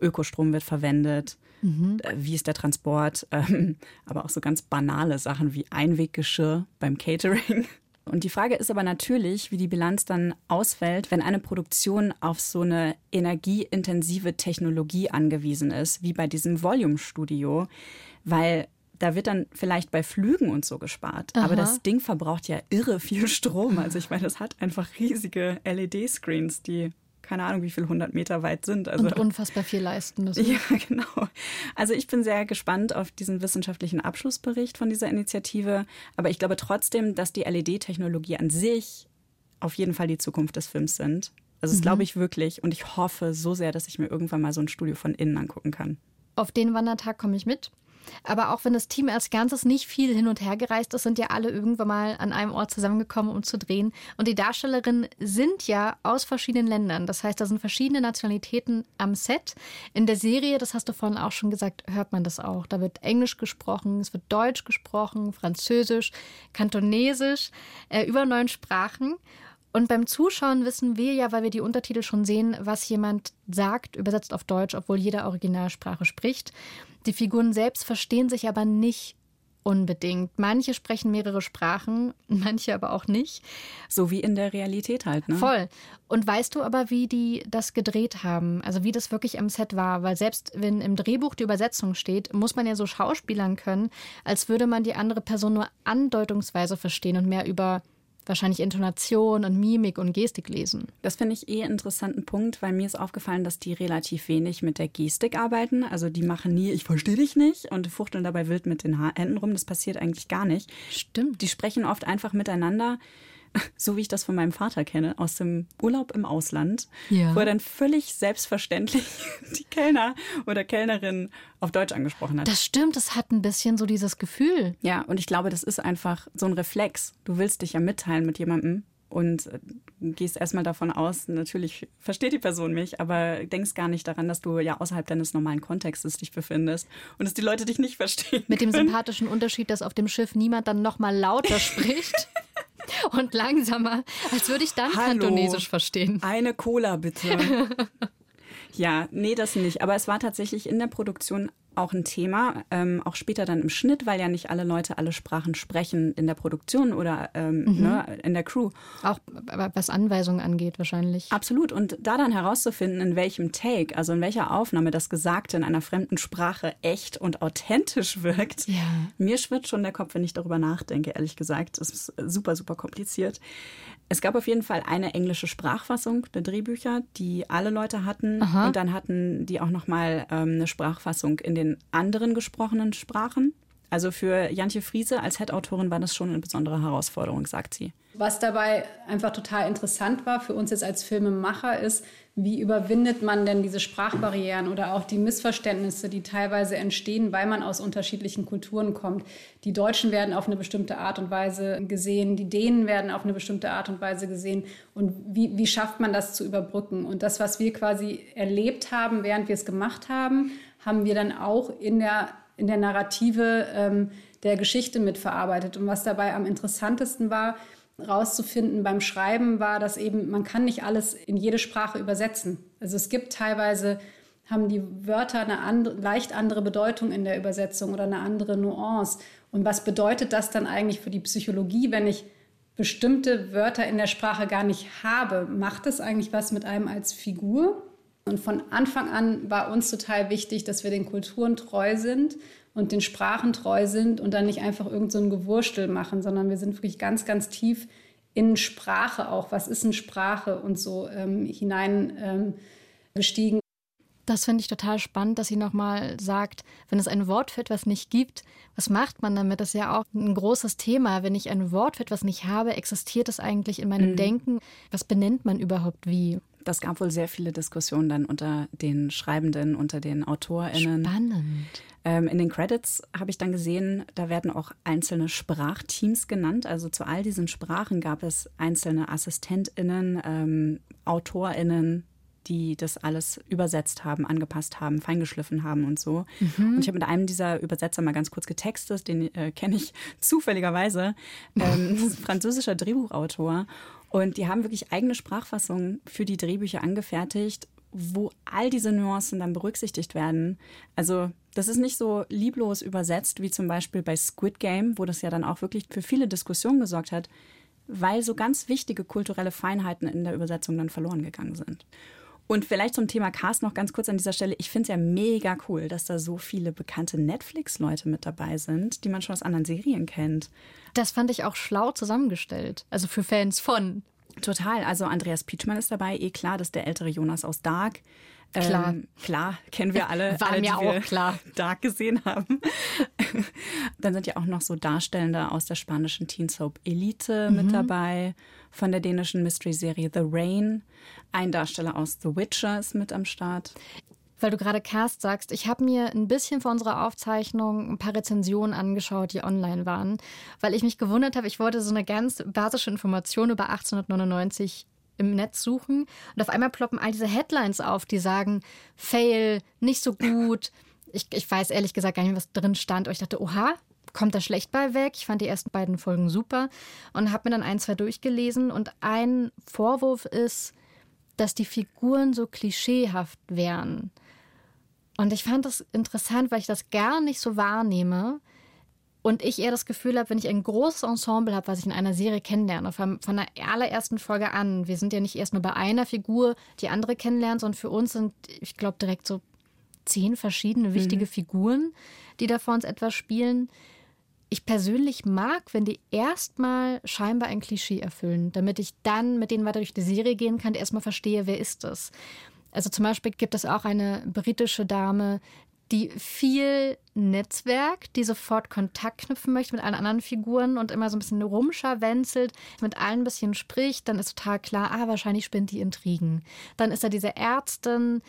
S2: Ökostrom wird verwendet, mhm. Äh, wie ist der Transport, (laughs) ähm, aber auch so ganz banale Sachen wie Einweggeschirr beim Catering. Und die Frage ist aber natürlich, wie die Bilanz dann ausfällt, wenn eine Produktion auf so eine energieintensive Technologie angewiesen ist, wie bei diesem Volume-Studio, weil da wird dann vielleicht bei Flügen und so gespart. Aha. Aber das Ding verbraucht ja irre viel Strom. Also ich meine, das hat einfach riesige LED-Screens, die keine Ahnung, wie viel hundert Meter weit sind.
S1: Also, und unfassbar viel leisten müssen.
S2: Ja, (laughs) genau. Also ich bin sehr gespannt auf diesen wissenschaftlichen Abschlussbericht von dieser Initiative. Aber ich glaube trotzdem, dass die LED-Technologie an sich auf jeden Fall die Zukunft des Films sind. Also das mhm. glaube ich wirklich. Und ich hoffe so sehr, dass ich mir irgendwann mal so ein Studio von innen angucken kann.
S1: Auf den Wandertag komme ich mit. Aber auch wenn das Team als Ganzes nicht viel hin und her gereist ist, sind ja alle irgendwann mal an einem Ort zusammengekommen, um zu drehen. Und die Darstellerinnen sind ja aus verschiedenen Ländern. Das heißt, da sind verschiedene Nationalitäten am Set. In der Serie, das hast du vorhin auch schon gesagt, hört man das auch. Da wird Englisch gesprochen, es wird Deutsch gesprochen, Französisch, Kantonesisch, äh, über neun Sprachen. Und beim Zuschauen wissen wir ja, weil wir die Untertitel schon sehen, was jemand sagt, übersetzt auf Deutsch, obwohl jeder Originalsprache spricht. Die Figuren selbst verstehen sich aber nicht unbedingt. Manche sprechen mehrere Sprachen, (laughs) manche aber auch nicht.
S2: So wie in der Realität halt, ne?
S1: Voll. Und weißt du aber, wie die das gedreht haben? Also wie das wirklich am Set war? Weil selbst wenn im Drehbuch die Übersetzung steht, muss man ja so schauspielern können, als würde man die andere Person nur andeutungsweise verstehen und mehr über wahrscheinlich Intonation und Mimik und Gestik lesen.
S2: Das finde ich eh einen interessanten Punkt, weil mir ist aufgefallen, dass die relativ wenig mit der Gestik arbeiten. Also die machen nie, ich verstehe dich nicht und fuchteln dabei wild mit den Händen rum. Das passiert eigentlich gar nicht.
S1: Stimmt.
S2: Die sprechen oft einfach miteinander (laughs) so wie ich das von meinem Vater kenne, aus dem Urlaub im Ausland, ja. wo er dann völlig selbstverständlich (laughs) die Kellner oder Kellnerin auf Deutsch angesprochen hat.
S1: Das stimmt, das hat ein bisschen so dieses Gefühl.
S2: Ja, und ich glaube, das ist einfach so ein Reflex. Du willst dich ja mitteilen mit jemandem und äh, gehst erstmal davon aus, natürlich versteht die Person mich, aber denkst gar nicht daran, dass du ja außerhalb deines normalen Kontextes dich befindest und dass die Leute dich nicht verstehen.
S1: Mit dem sympathischen Unterschied, dass auf dem Schiff niemand dann nochmal lauter (laughs) spricht. (laughs) und langsamer, als würde ich dann Hallo, Kantonesisch verstehen.
S2: Eine Cola bitte. (laughs) ja, nee, das nicht. Aber es war tatsächlich in der Produktion auch ein Thema, ähm, auch später dann im Schnitt, weil ja nicht alle Leute alle Sprachen sprechen in der Produktion oder ähm, mhm. ne, in der Crew.
S1: Auch was Anweisungen angeht wahrscheinlich.
S2: Absolut. Und da dann herauszufinden, in welchem Take, also in welcher Aufnahme das Gesagte in einer fremden Sprache echt und authentisch wirkt, ja. mir schwirrt schon der Kopf, wenn ich darüber nachdenke, ehrlich gesagt. Das ist super, super kompliziert. Es gab auf jeden Fall eine englische Sprachfassung der Drehbücher, die alle Leute hatten. Aha. Und dann hatten die auch nochmal ähm, eine Sprachfassung in den anderen gesprochenen Sprachen. Also für Jantje Friese als Head-Autorin war das schon eine besondere Herausforderung, sagt sie.
S6: Was dabei einfach total interessant war für uns jetzt als Filmemacher ist, wie überwindet man denn diese Sprachbarrieren oder auch die Missverständnisse, die teilweise entstehen, weil man aus unterschiedlichen Kulturen kommt. Die Deutschen werden auf eine bestimmte Art und Weise gesehen, die Dänen werden auf eine bestimmte Art und Weise gesehen. Und wie, wie schafft man das zu überbrücken? Und das, was wir quasi erlebt haben, während wir es gemacht haben, haben wir dann auch in der, in der Narrative ähm, der Geschichte mitverarbeitet. Und was dabei am interessantesten war, rauszufinden beim Schreiben war, dass eben man kann nicht alles in jede Sprache übersetzen. Also es gibt teilweise haben die Wörter eine andere, leicht andere Bedeutung in der Übersetzung oder eine andere Nuance. Und was bedeutet das dann eigentlich für die Psychologie, wenn ich bestimmte Wörter in der Sprache gar nicht habe? Macht es eigentlich was mit einem als Figur? Und von Anfang an war uns total wichtig, dass wir den Kulturen treu sind und den Sprachen treu sind und dann nicht einfach irgend so ein Gewurstel machen, sondern wir sind wirklich ganz, ganz tief in Sprache auch. Was ist eine Sprache und so ähm, hinein ähm, gestiegen.
S1: Das finde ich total spannend, dass sie nochmal sagt, wenn es ein Wort für etwas nicht gibt, was macht man damit? Das ist ja auch ein großes Thema. Wenn ich ein Wort für etwas nicht habe, existiert es eigentlich in meinem mhm. Denken? Was benennt man überhaupt wie?
S2: Das gab wohl sehr viele Diskussionen dann unter den Schreibenden, unter den AutorInnen.
S1: Spannend.
S2: Ähm, in den Credits habe ich dann gesehen, da werden auch einzelne Sprachteams genannt. Also zu all diesen Sprachen gab es einzelne AssistentInnen, ähm, AutorInnen, die das alles übersetzt haben, angepasst haben, feingeschliffen haben und so. Mhm. Und ich habe mit einem dieser Übersetzer mal ganz kurz getextet, den äh, kenne ich (laughs) zufälligerweise, ähm, (laughs) französischer Drehbuchautor. Und die haben wirklich eigene Sprachfassungen für die Drehbücher angefertigt wo all diese Nuancen dann berücksichtigt werden. Also das ist nicht so lieblos übersetzt wie zum Beispiel bei Squid Game, wo das ja dann auch wirklich für viele Diskussionen gesorgt hat, weil so ganz wichtige kulturelle Feinheiten in der Übersetzung dann verloren gegangen sind. Und vielleicht zum Thema Cast noch ganz kurz an dieser Stelle. Ich finde es ja mega cool, dass da so viele bekannte Netflix-Leute mit dabei sind, die man schon aus anderen Serien kennt.
S1: Das fand ich auch schlau zusammengestellt. Also für Fans von.
S2: Total. Also Andreas Pietschmann ist dabei, eh klar, das ist der ältere Jonas aus Dark.
S1: Klar. Ähm,
S2: klar, kennen wir alle. (laughs)
S1: War
S2: alle,
S1: mir auch klar. (laughs)
S2: Dark gesehen haben. (laughs) Dann sind ja auch noch so Darstellende aus der spanischen Teen Soap Elite mhm. mit dabei, von der dänischen Mystery-Serie The Rain. Ein Darsteller aus The Witcher ist mit am Start
S1: weil du gerade Cast sagst, ich habe mir ein bisschen vor unserer Aufzeichnung ein paar Rezensionen angeschaut, die online waren, weil ich mich gewundert habe, ich wollte so eine ganz basische Information über 1899 im Netz suchen und auf einmal ploppen all diese Headlines auf, die sagen, Fail, nicht so gut. Ich, ich weiß ehrlich gesagt gar nicht, was drin stand, aber ich dachte, oha, kommt da schlecht bei weg. Ich fand die ersten beiden Folgen super und habe mir dann ein, zwei durchgelesen und ein Vorwurf ist, dass die Figuren so klischeehaft wären. Und ich fand das interessant, weil ich das gar nicht so wahrnehme. Und ich eher das Gefühl habe, wenn ich ein großes Ensemble habe, was ich in einer Serie kennenlerne, von, von der allerersten Folge an, wir sind ja nicht erst nur bei einer Figur, die andere kennenlernen, sondern für uns sind, ich glaube, direkt so zehn verschiedene wichtige mhm. Figuren, die da vor uns etwas spielen. Ich persönlich mag, wenn die erstmal scheinbar ein Klischee erfüllen, damit ich dann mit denen weiter durch die Serie gehen kann, erstmal verstehe, wer ist das. Also zum Beispiel gibt es auch eine britische Dame, die viel Netzwerk, die sofort Kontakt knüpfen möchte mit allen anderen Figuren und immer so ein bisschen rumscharwenzelt, mit allen ein bisschen spricht, dann ist total klar, ah, wahrscheinlich spinnt die Intrigen. Dann ist da diese Ärztin,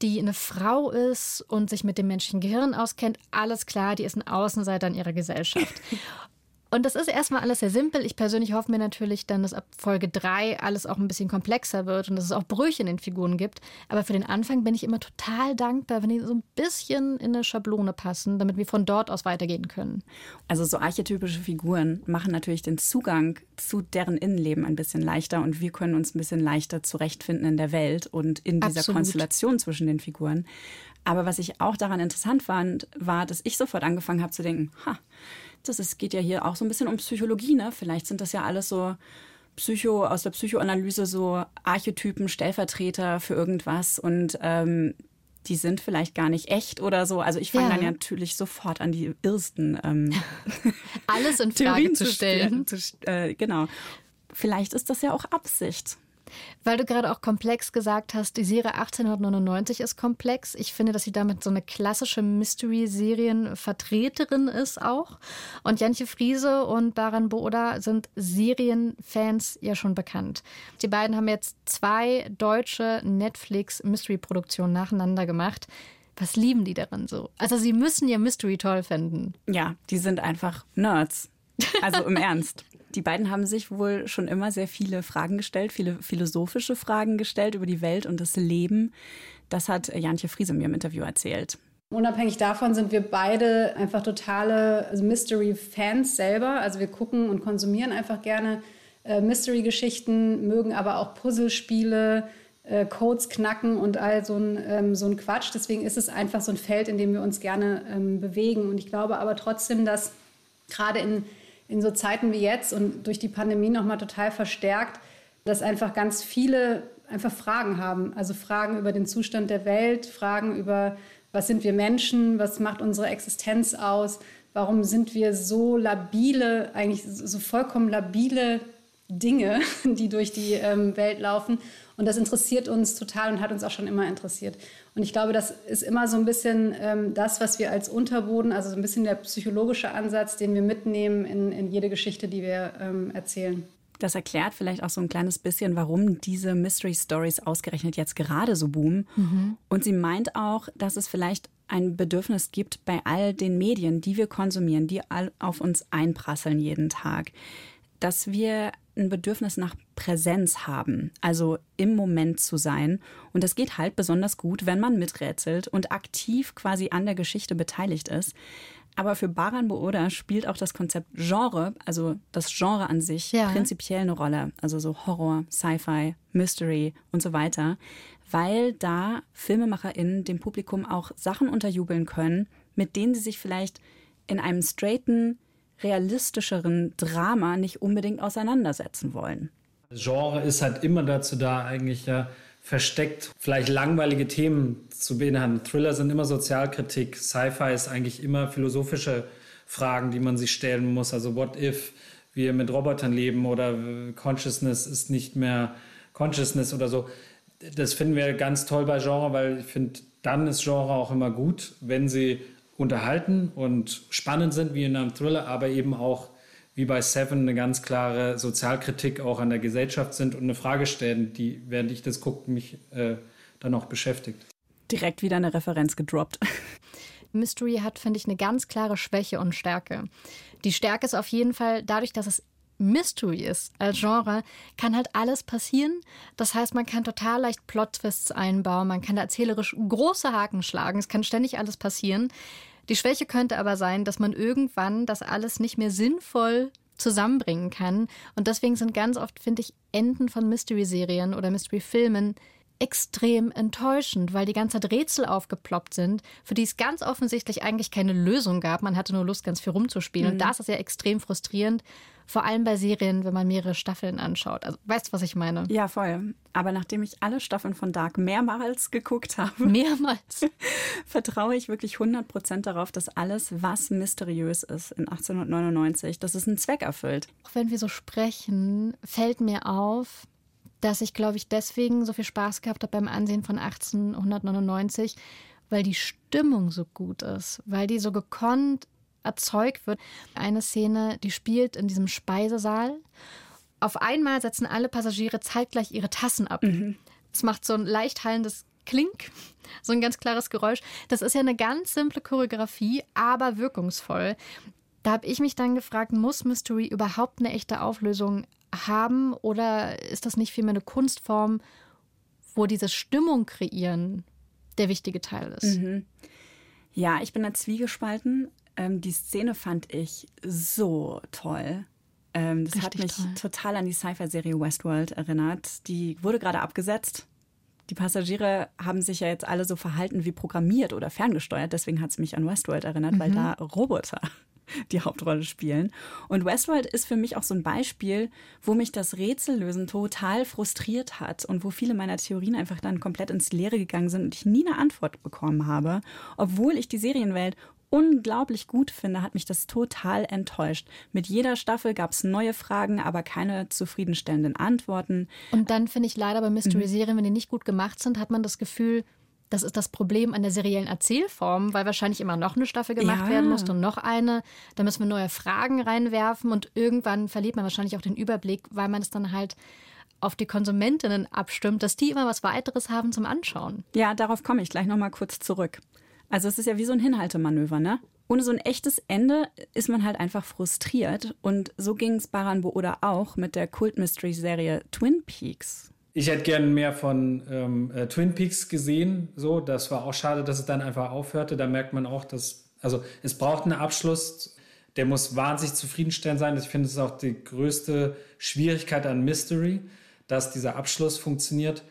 S1: die eine Frau ist und sich mit dem menschlichen Gehirn auskennt. Alles klar, die ist ein Außenseiter in ihrer Gesellschaft. (laughs) Und das ist erstmal alles sehr simpel. Ich persönlich hoffe mir natürlich dann, dass ab Folge 3 alles auch ein bisschen komplexer wird und dass es auch Brüche in den Figuren gibt. Aber für den Anfang bin ich immer total dankbar, wenn die so ein bisschen in eine Schablone passen, damit wir von dort aus weitergehen können.
S2: Also so archetypische Figuren machen natürlich den Zugang zu deren Innenleben ein bisschen leichter und wir können uns ein bisschen leichter zurechtfinden in der Welt und in dieser Absolut. Konstellation zwischen den Figuren. Aber was ich auch daran interessant fand, war, dass ich sofort angefangen habe zu denken, ha, das ist, geht ja hier auch so ein bisschen um Psychologie, ne? Vielleicht sind das ja alles so Psycho, aus der Psychoanalyse so Archetypen, Stellvertreter für irgendwas und ähm, die sind vielleicht gar nicht echt oder so. Also ich fange ja. dann ja natürlich sofort an, die irrsten ähm, (laughs)
S1: alles in (laughs) Frage zu stellen.
S2: Zu, äh, genau. Vielleicht ist das ja auch Absicht.
S1: Weil du gerade auch komplex gesagt hast, die Serie 1899 ist komplex. Ich finde, dass sie damit so eine klassische Mystery-Serien-Vertreterin ist auch. Und Jantje Friese und Baran Booda sind Serienfans ja schon bekannt. Die beiden haben jetzt zwei deutsche Netflix-Mystery-Produktionen nacheinander gemacht. Was lieben die daran so? Also sie müssen ja Mystery toll finden.
S2: Ja, die sind einfach Nerds. Also im (laughs) Ernst. Die beiden haben sich wohl schon immer sehr viele Fragen gestellt, viele philosophische Fragen gestellt über die Welt und das Leben. Das hat Jantje Friese mir im Interview erzählt.
S6: Unabhängig davon sind wir beide einfach totale also Mystery-Fans selber. Also wir gucken und konsumieren einfach gerne äh, Mystery-Geschichten, mögen aber auch Puzzlespiele, äh, Codes knacken und all so ein, ähm, so ein Quatsch. Deswegen ist es einfach so ein Feld, in dem wir uns gerne ähm, bewegen. Und ich glaube aber trotzdem, dass gerade in in so Zeiten wie jetzt und durch die Pandemie nochmal total verstärkt, dass einfach ganz viele einfach Fragen haben. Also Fragen über den Zustand der Welt, Fragen über, was sind wir Menschen, was macht unsere Existenz aus, warum sind wir so labile, eigentlich so vollkommen labile Dinge, (laughs) die durch die ähm, Welt laufen. Und das interessiert uns total und hat uns auch schon immer interessiert. Und ich glaube, das ist immer so ein bisschen ähm, das, was wir als Unterboden, also so ein bisschen der psychologische Ansatz, den wir mitnehmen in, in jede Geschichte, die wir ähm, erzählen.
S2: Das erklärt vielleicht auch so ein kleines bisschen, warum diese Mystery Stories ausgerechnet jetzt gerade so boomen. Mhm. Und sie meint auch, dass es vielleicht ein Bedürfnis gibt bei all den Medien, die wir konsumieren, die all auf uns einprasseln jeden Tag, dass wir ein Bedürfnis nach Präsenz haben, also im Moment zu sein. Und das geht halt besonders gut, wenn man miträtselt und aktiv quasi an der Geschichte beteiligt ist. Aber für Baran Booda spielt auch das Konzept Genre, also das Genre an sich, ja. prinzipiell eine Rolle. Also so Horror, Sci-Fi, Mystery und so weiter. Weil da FilmemacherInnen dem Publikum auch Sachen unterjubeln können, mit denen sie sich vielleicht in einem straighten, realistischeren Drama nicht unbedingt auseinandersetzen wollen.
S8: Genre ist halt immer dazu da, eigentlich ja versteckt vielleicht langweilige Themen zu beinhalten. Thriller sind immer Sozialkritik, Sci-Fi ist eigentlich immer philosophische Fragen, die man sich stellen muss. Also what if wir mit Robotern leben oder Consciousness ist nicht mehr Consciousness oder so. Das finden wir ganz toll bei Genre, weil ich finde, dann ist Genre auch immer gut, wenn sie unterhalten und spannend sind wie in einem Thriller, aber eben auch wie bei Seven eine ganz klare Sozialkritik auch an der Gesellschaft sind und eine Frage stellen, die, während ich das gucke, mich äh, dann auch beschäftigt.
S2: Direkt wieder eine Referenz gedroppt. (laughs)
S1: Mystery hat, finde ich, eine ganz klare Schwäche und Stärke. Die Stärke ist auf jeden Fall dadurch, dass es Mystery ist als Genre, kann halt alles passieren. Das heißt, man kann total leicht Plot-Twists einbauen, man kann da erzählerisch große Haken schlagen, es kann ständig alles passieren. Die Schwäche könnte aber sein, dass man irgendwann das alles nicht mehr sinnvoll zusammenbringen kann. Und deswegen sind ganz oft, finde ich, Enden von Mystery-Serien oder Mystery-Filmen extrem enttäuschend, weil die ganze Zeit Rätsel aufgeploppt sind, für die es ganz offensichtlich eigentlich keine Lösung gab. Man hatte nur Lust, ganz viel rumzuspielen. Mhm. Und das ist ja extrem frustrierend, vor allem bei Serien, wenn man mehrere Staffeln anschaut. Also, weißt du, was ich meine?
S2: Ja, voll. Aber nachdem ich alle Staffeln von Dark mehrmals geguckt habe, (laughs)
S1: mehrmals,
S2: vertraue ich wirklich 100% darauf, dass alles, was mysteriös ist in 1899, dass es einen Zweck erfüllt.
S1: Auch wenn wir so sprechen, fällt mir auf, dass ich, glaube ich, deswegen so viel Spaß gehabt habe beim Ansehen von 1899, weil die Stimmung so gut ist, weil die so gekonnt erzeugt wird. Eine Szene, die spielt in diesem Speisesaal. Auf einmal setzen alle Passagiere zeitgleich ihre Tassen ab. Mhm. Es macht so ein leicht hallendes Klink, so ein ganz klares Geräusch. Das ist ja eine ganz simple Choreografie, aber wirkungsvoll. Da habe ich mich dann gefragt, muss Mystery überhaupt eine echte Auflösung haben oder ist das nicht vielmehr eine Kunstform, wo diese Stimmung kreieren der wichtige Teil ist?
S2: Mhm. Ja, ich bin da zwiegespalten. Ähm, die Szene fand ich so toll. Ähm, das Richtig hat mich toll. total an die Sci-Fi-Serie Westworld erinnert. Die wurde gerade abgesetzt. die Passagiere haben sich ja jetzt alle so verhalten wie programmiert oder ferngesteuert. Deswegen hat es mich an Westworld erinnert, mhm. weil da Roboter (laughs) die Hauptrolle spielen. Und Westworld ist für mich auch so ein Beispiel, wo mich das Rätsellösen total frustriert hat und wo viele meiner Theorien einfach dann komplett ins Leere gegangen sind und ich nie eine Antwort bekommen habe, obwohl ich die Serienwelt unglaublich gut finde, hat mich das total enttäuscht. Mit jeder Staffel gab es neue Fragen, aber keine zufriedenstellenden Antworten.
S1: Und dann finde ich leider bei Mystery-Serien, wenn die nicht gut gemacht sind, hat man das Gefühl, das ist das Problem an der seriellen Erzählform, weil wahrscheinlich immer noch eine Staffel gemacht ja. werden muss und noch eine. Da müssen wir neue Fragen reinwerfen und irgendwann verliert man wahrscheinlich auch den Überblick, weil man es dann halt auf die Konsumentinnen abstimmt, dass die immer was weiteres haben zum Anschauen.
S2: Ja, darauf komme ich gleich noch mal kurz zurück. Also es ist ja wie so ein Hinhaltemanöver, ne? Ohne so ein echtes Ende ist man halt einfach frustriert. Und so ging es Baran oder auch mit der Kult-Mystery-Serie Twin Peaks.
S8: Ich hätte gerne mehr von ähm, äh, Twin Peaks gesehen. So, das war auch schade, dass es dann einfach aufhörte. Da merkt man auch, dass also es braucht einen Abschluss. Der muss wahnsinnig zufriedenstellend sein. Ich finde, es ist auch die größte Schwierigkeit an Mystery, dass dieser Abschluss funktioniert.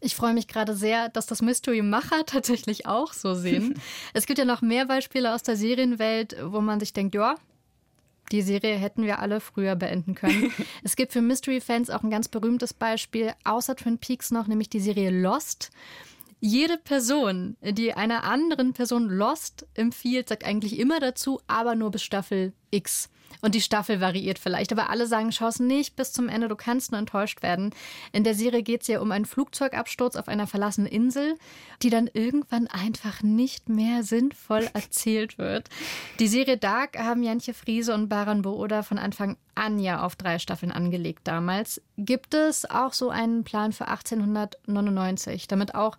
S1: Ich freue mich gerade sehr, dass das Mystery-Macher (laughs) tatsächlich auch so sehen. (laughs) es gibt ja noch mehr Beispiele aus der Serienwelt, wo man sich denkt, ja, die Serie hätten wir alle früher beenden können. (laughs) es gibt für Mystery-Fans auch ein ganz berühmtes Beispiel, außer Twin Peaks noch, nämlich die Serie Lost. Jede Person, die einer anderen Person Lost empfiehlt, sagt eigentlich immer dazu, aber nur bis Staffel X. Und die Staffel variiert vielleicht, aber alle sagen, schau es nicht bis zum Ende, du kannst nur enttäuscht werden. In der Serie geht es ja um einen Flugzeugabsturz auf einer verlassenen Insel, die dann irgendwann einfach nicht mehr sinnvoll (laughs) erzählt wird. Die Serie Dark haben Jantje Friese und Baran Booda von Anfang an ja auf drei Staffeln angelegt damals. Gibt es auch so einen Plan für 1899, damit auch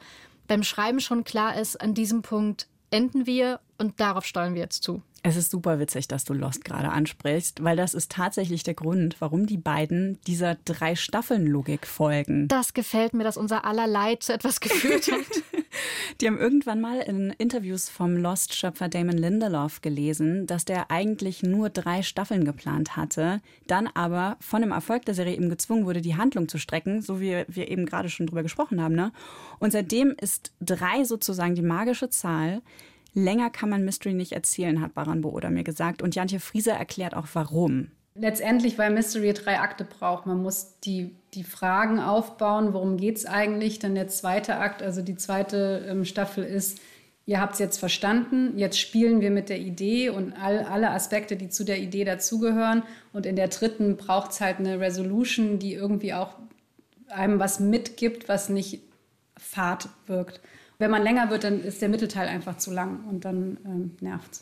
S1: beim Schreiben schon klar ist, an diesem Punkt enden wir und darauf steuern wir jetzt zu.
S2: Es ist super witzig, dass du Lost gerade ansprichst, weil das ist tatsächlich der Grund, warum die beiden dieser drei Staffeln-Logik folgen.
S1: Das gefällt mir, dass unser aller Leid zu etwas geführt hat. (laughs)
S2: die haben irgendwann mal in Interviews vom Lost-Schöpfer Damon Lindelof gelesen, dass der eigentlich nur drei Staffeln geplant hatte, dann aber von dem Erfolg der Serie eben gezwungen wurde, die Handlung zu strecken, so wie wir eben gerade schon drüber gesprochen haben. Ne? Und seitdem ist drei sozusagen die magische Zahl, Länger kann man Mystery nicht erzählen, hat Baran oder mir gesagt. Und Jantje Frieser erklärt auch warum.
S6: Letztendlich, weil Mystery drei Akte braucht. Man muss die, die Fragen aufbauen, worum geht es eigentlich. Dann der zweite Akt, also die zweite ähm, Staffel ist, ihr habt es jetzt verstanden, jetzt spielen wir mit der Idee und all, alle Aspekte, die zu der Idee dazugehören. Und in der dritten braucht es halt eine Resolution, die irgendwie auch einem was mitgibt, was nicht fad wirkt. Wenn man länger wird, dann ist der Mittelteil einfach zu lang und dann ähm, nervt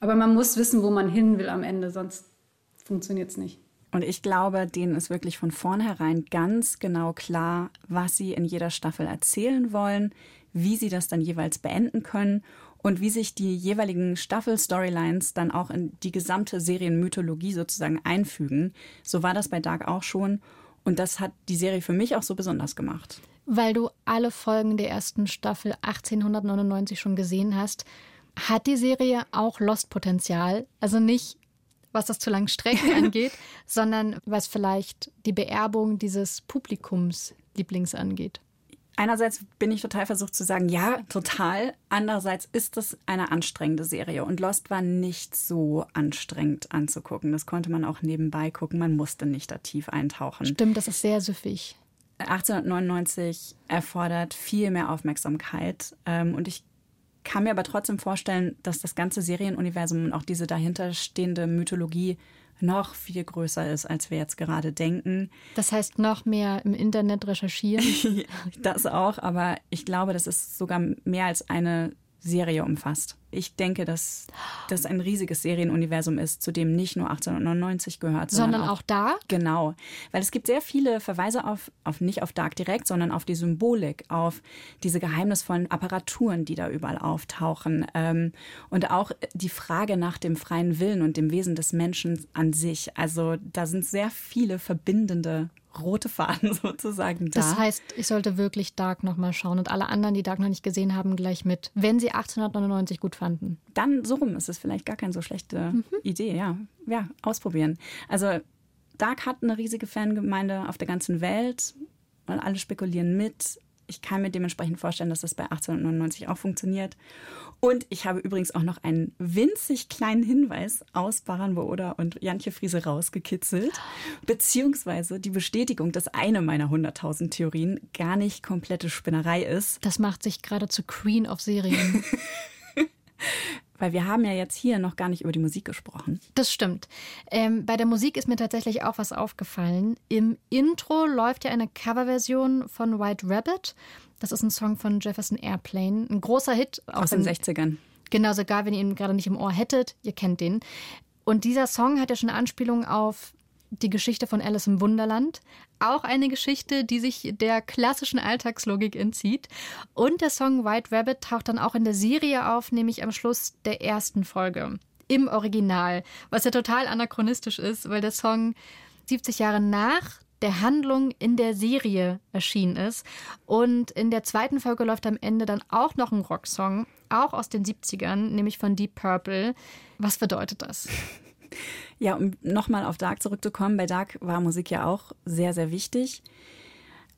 S6: Aber man muss wissen, wo man hin will am Ende, sonst funktioniert es nicht.
S2: Und ich glaube, denen ist wirklich von vornherein ganz genau klar, was sie in jeder Staffel erzählen wollen, wie sie das dann jeweils beenden können und wie sich die jeweiligen Staffel-Storylines dann auch in die gesamte Serienmythologie sozusagen einfügen. So war das bei Dark auch schon. Und das hat die Serie für mich auch so besonders gemacht
S1: weil du alle Folgen der ersten Staffel 1899 schon gesehen hast, hat die Serie auch Lost-Potenzial. Also nicht, was das zu langen Strecken (laughs) angeht, sondern was vielleicht die Beerbung dieses Publikums Lieblings angeht.
S2: Einerseits bin ich total versucht zu sagen, ja, total. Andererseits ist es eine anstrengende Serie und Lost war nicht so anstrengend anzugucken. Das konnte man auch nebenbei gucken. Man musste nicht da tief eintauchen.
S1: Stimmt, das ist sehr süffig.
S2: 1899 erfordert viel mehr Aufmerksamkeit. Ähm, und ich kann mir aber trotzdem vorstellen, dass das ganze Serienuniversum und auch diese dahinterstehende Mythologie noch viel größer ist, als wir jetzt gerade denken.
S1: Das heißt, noch mehr im Internet recherchieren? (laughs)
S2: das auch, aber ich glaube, das ist sogar mehr als eine Serie umfasst. Ich denke, dass das ein riesiges Serienuniversum ist, zu dem nicht nur 1899 gehört,
S1: sondern, sondern auch, auch Dark.
S2: Genau, weil es gibt sehr viele Verweise auf, auf nicht auf Dark direkt, sondern auf die Symbolik, auf diese geheimnisvollen Apparaturen, die da überall auftauchen ähm, und auch die Frage nach dem freien Willen und dem Wesen des Menschen an sich. Also da sind sehr viele verbindende rote Faden (laughs) sozusagen
S1: da. Das heißt, ich sollte wirklich Dark nochmal schauen und alle anderen, die Dark noch nicht gesehen haben, gleich mit, wenn sie 1899 gut fanden.
S2: Dann so rum ist es vielleicht gar keine so schlechte mhm. Idee, ja. Ja, ausprobieren. Also Dark hat eine riesige Fangemeinde auf der ganzen Welt und alle spekulieren mit. Ich kann mir dementsprechend vorstellen, dass das bei 1899 auch funktioniert. Und ich habe übrigens auch noch einen winzig kleinen Hinweis aus Baranbo oder und Jantje Friese rausgekitzelt, beziehungsweise die Bestätigung, dass eine meiner 100.000 Theorien gar nicht komplette Spinnerei ist.
S1: Das macht sich gerade zu Queen of Serien. (laughs)
S2: Weil wir haben ja jetzt hier noch gar nicht über die Musik gesprochen.
S1: Das stimmt. Ähm, bei der Musik ist mir tatsächlich auch was aufgefallen. Im Intro läuft ja eine Coverversion von White Rabbit. Das ist ein Song von Jefferson Airplane. Ein großer Hit.
S2: Aus den 60ern.
S1: Genau, sogar wenn ihr ihn gerade nicht im Ohr hättet, ihr kennt den. Und dieser Song hat ja schon Anspielungen auf die Geschichte von Alice im Wunderland. Auch eine Geschichte, die sich der klassischen Alltagslogik entzieht. Und der Song White Rabbit taucht dann auch in der Serie auf, nämlich am Schluss der ersten Folge. Im Original. Was ja total anachronistisch ist, weil der Song 70 Jahre nach der Handlung in der Serie erschienen ist. Und in der zweiten Folge läuft am Ende dann auch noch ein Rocksong, auch aus den 70ern, nämlich von Deep Purple. Was bedeutet das? (laughs)
S2: Ja, um nochmal auf Dark zurückzukommen, bei Dark war Musik ja auch sehr, sehr wichtig.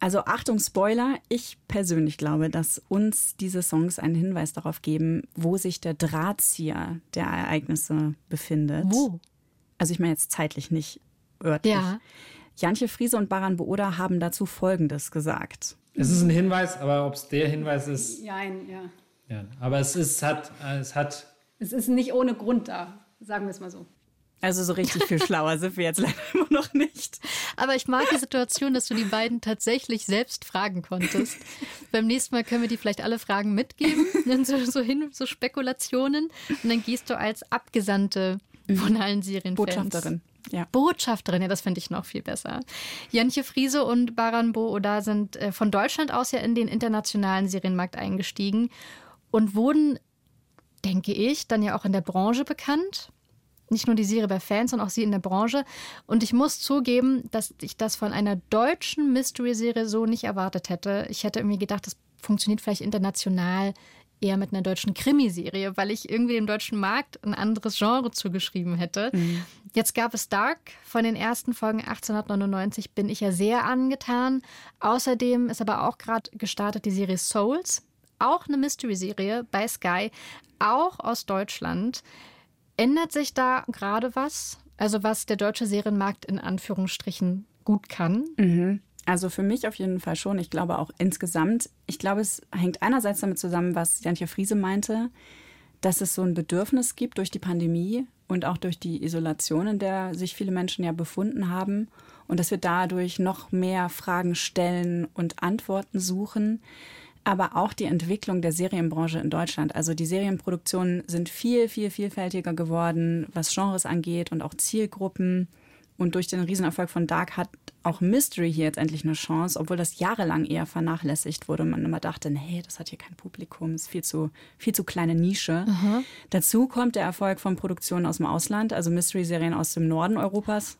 S2: Also Achtung, Spoiler, ich persönlich glaube, dass uns diese Songs einen Hinweis darauf geben, wo sich der Drahtzieher der Ereignisse befindet.
S1: Wo?
S2: Also ich meine jetzt zeitlich, nicht örtlich.
S1: Ja.
S2: Jantje Friese und Baran Booda haben dazu Folgendes gesagt.
S8: Es ist ein Hinweis, aber ob es der Hinweis ist.
S6: Nein, ja.
S8: Ja, aber es ist, hat, es hat.
S6: Es ist nicht ohne Grund da, sagen wir es mal so.
S2: Also so richtig viel (laughs) schlauer sind wir jetzt leider immer noch nicht.
S1: Aber ich mag die Situation, dass du die beiden tatsächlich selbst fragen konntest. Beim nächsten Mal können wir die vielleicht alle Fragen mitgeben, (laughs) so, so hin, so Spekulationen. Und dann gehst du als Abgesandte von allen Serienfans.
S2: Botschafterin. Ja.
S1: Botschafterin, ja, das finde ich noch viel besser. Jantje Friese und Baran Bo Oda sind äh, von Deutschland aus ja in den internationalen Serienmarkt eingestiegen und wurden, denke ich, dann ja auch in der Branche bekannt nicht nur die Serie bei Fans, sondern auch sie in der Branche. Und ich muss zugeben, dass ich das von einer deutschen Mystery-Serie so nicht erwartet hätte. Ich hätte irgendwie gedacht, das funktioniert vielleicht international eher mit einer deutschen Krimiserie, weil ich irgendwie dem deutschen Markt ein anderes Genre zugeschrieben hätte. Mhm. Jetzt gab es Dark. Von den ersten Folgen 1899 bin ich ja sehr angetan. Außerdem ist aber auch gerade gestartet die Serie Souls. Auch eine Mystery-Serie bei Sky, auch aus Deutschland. Ändert sich da gerade was? Also was der deutsche Serienmarkt in Anführungsstrichen gut kann?
S2: Mhm. Also für mich auf jeden Fall schon. Ich glaube auch insgesamt. Ich glaube, es hängt einerseits damit zusammen, was Jantje Friese meinte, dass es so ein Bedürfnis gibt durch die Pandemie und auch durch die Isolation, in der sich viele Menschen ja befunden haben. Und dass wir dadurch noch mehr Fragen stellen und Antworten suchen aber auch die Entwicklung der Serienbranche in Deutschland. Also die Serienproduktionen sind viel, viel vielfältiger geworden, was Genres angeht und auch Zielgruppen. Und durch den Riesenerfolg von Dark hat auch Mystery hier jetzt endlich eine Chance, obwohl das jahrelang eher vernachlässigt wurde. Man immer dachte, nee, das hat hier kein Publikum, ist viel zu, viel zu kleine Nische. Mhm. Dazu kommt der Erfolg von Produktionen aus dem Ausland, also Mystery-Serien aus dem Norden Europas.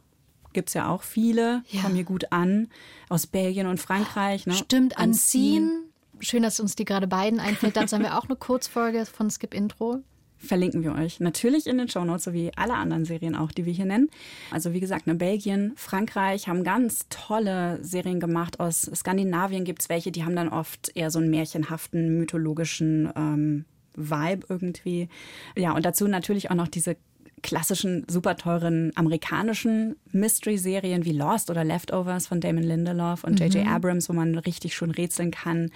S2: Gibt es ja auch viele, ja. kommen hier gut an. Aus Belgien und Frankreich. Ne?
S1: Stimmt, Anziehen Schön, dass uns die gerade beiden einfällt. Dazu haben wir auch eine Kurzfolge von Skip Intro.
S2: Verlinken wir euch natürlich in den Shownotes, so wie alle anderen Serien auch, die wir hier nennen. Also wie gesagt, ne, Belgien, Frankreich haben ganz tolle Serien gemacht. Aus Skandinavien gibt es welche, die haben dann oft eher so einen märchenhaften, mythologischen ähm, Vibe irgendwie. Ja, und dazu natürlich auch noch diese klassischen, super teuren amerikanischen Mystery-Serien wie Lost oder Leftovers von Damon Lindelof und J.J. Mhm. Abrams, wo man richtig schon rätseln kann.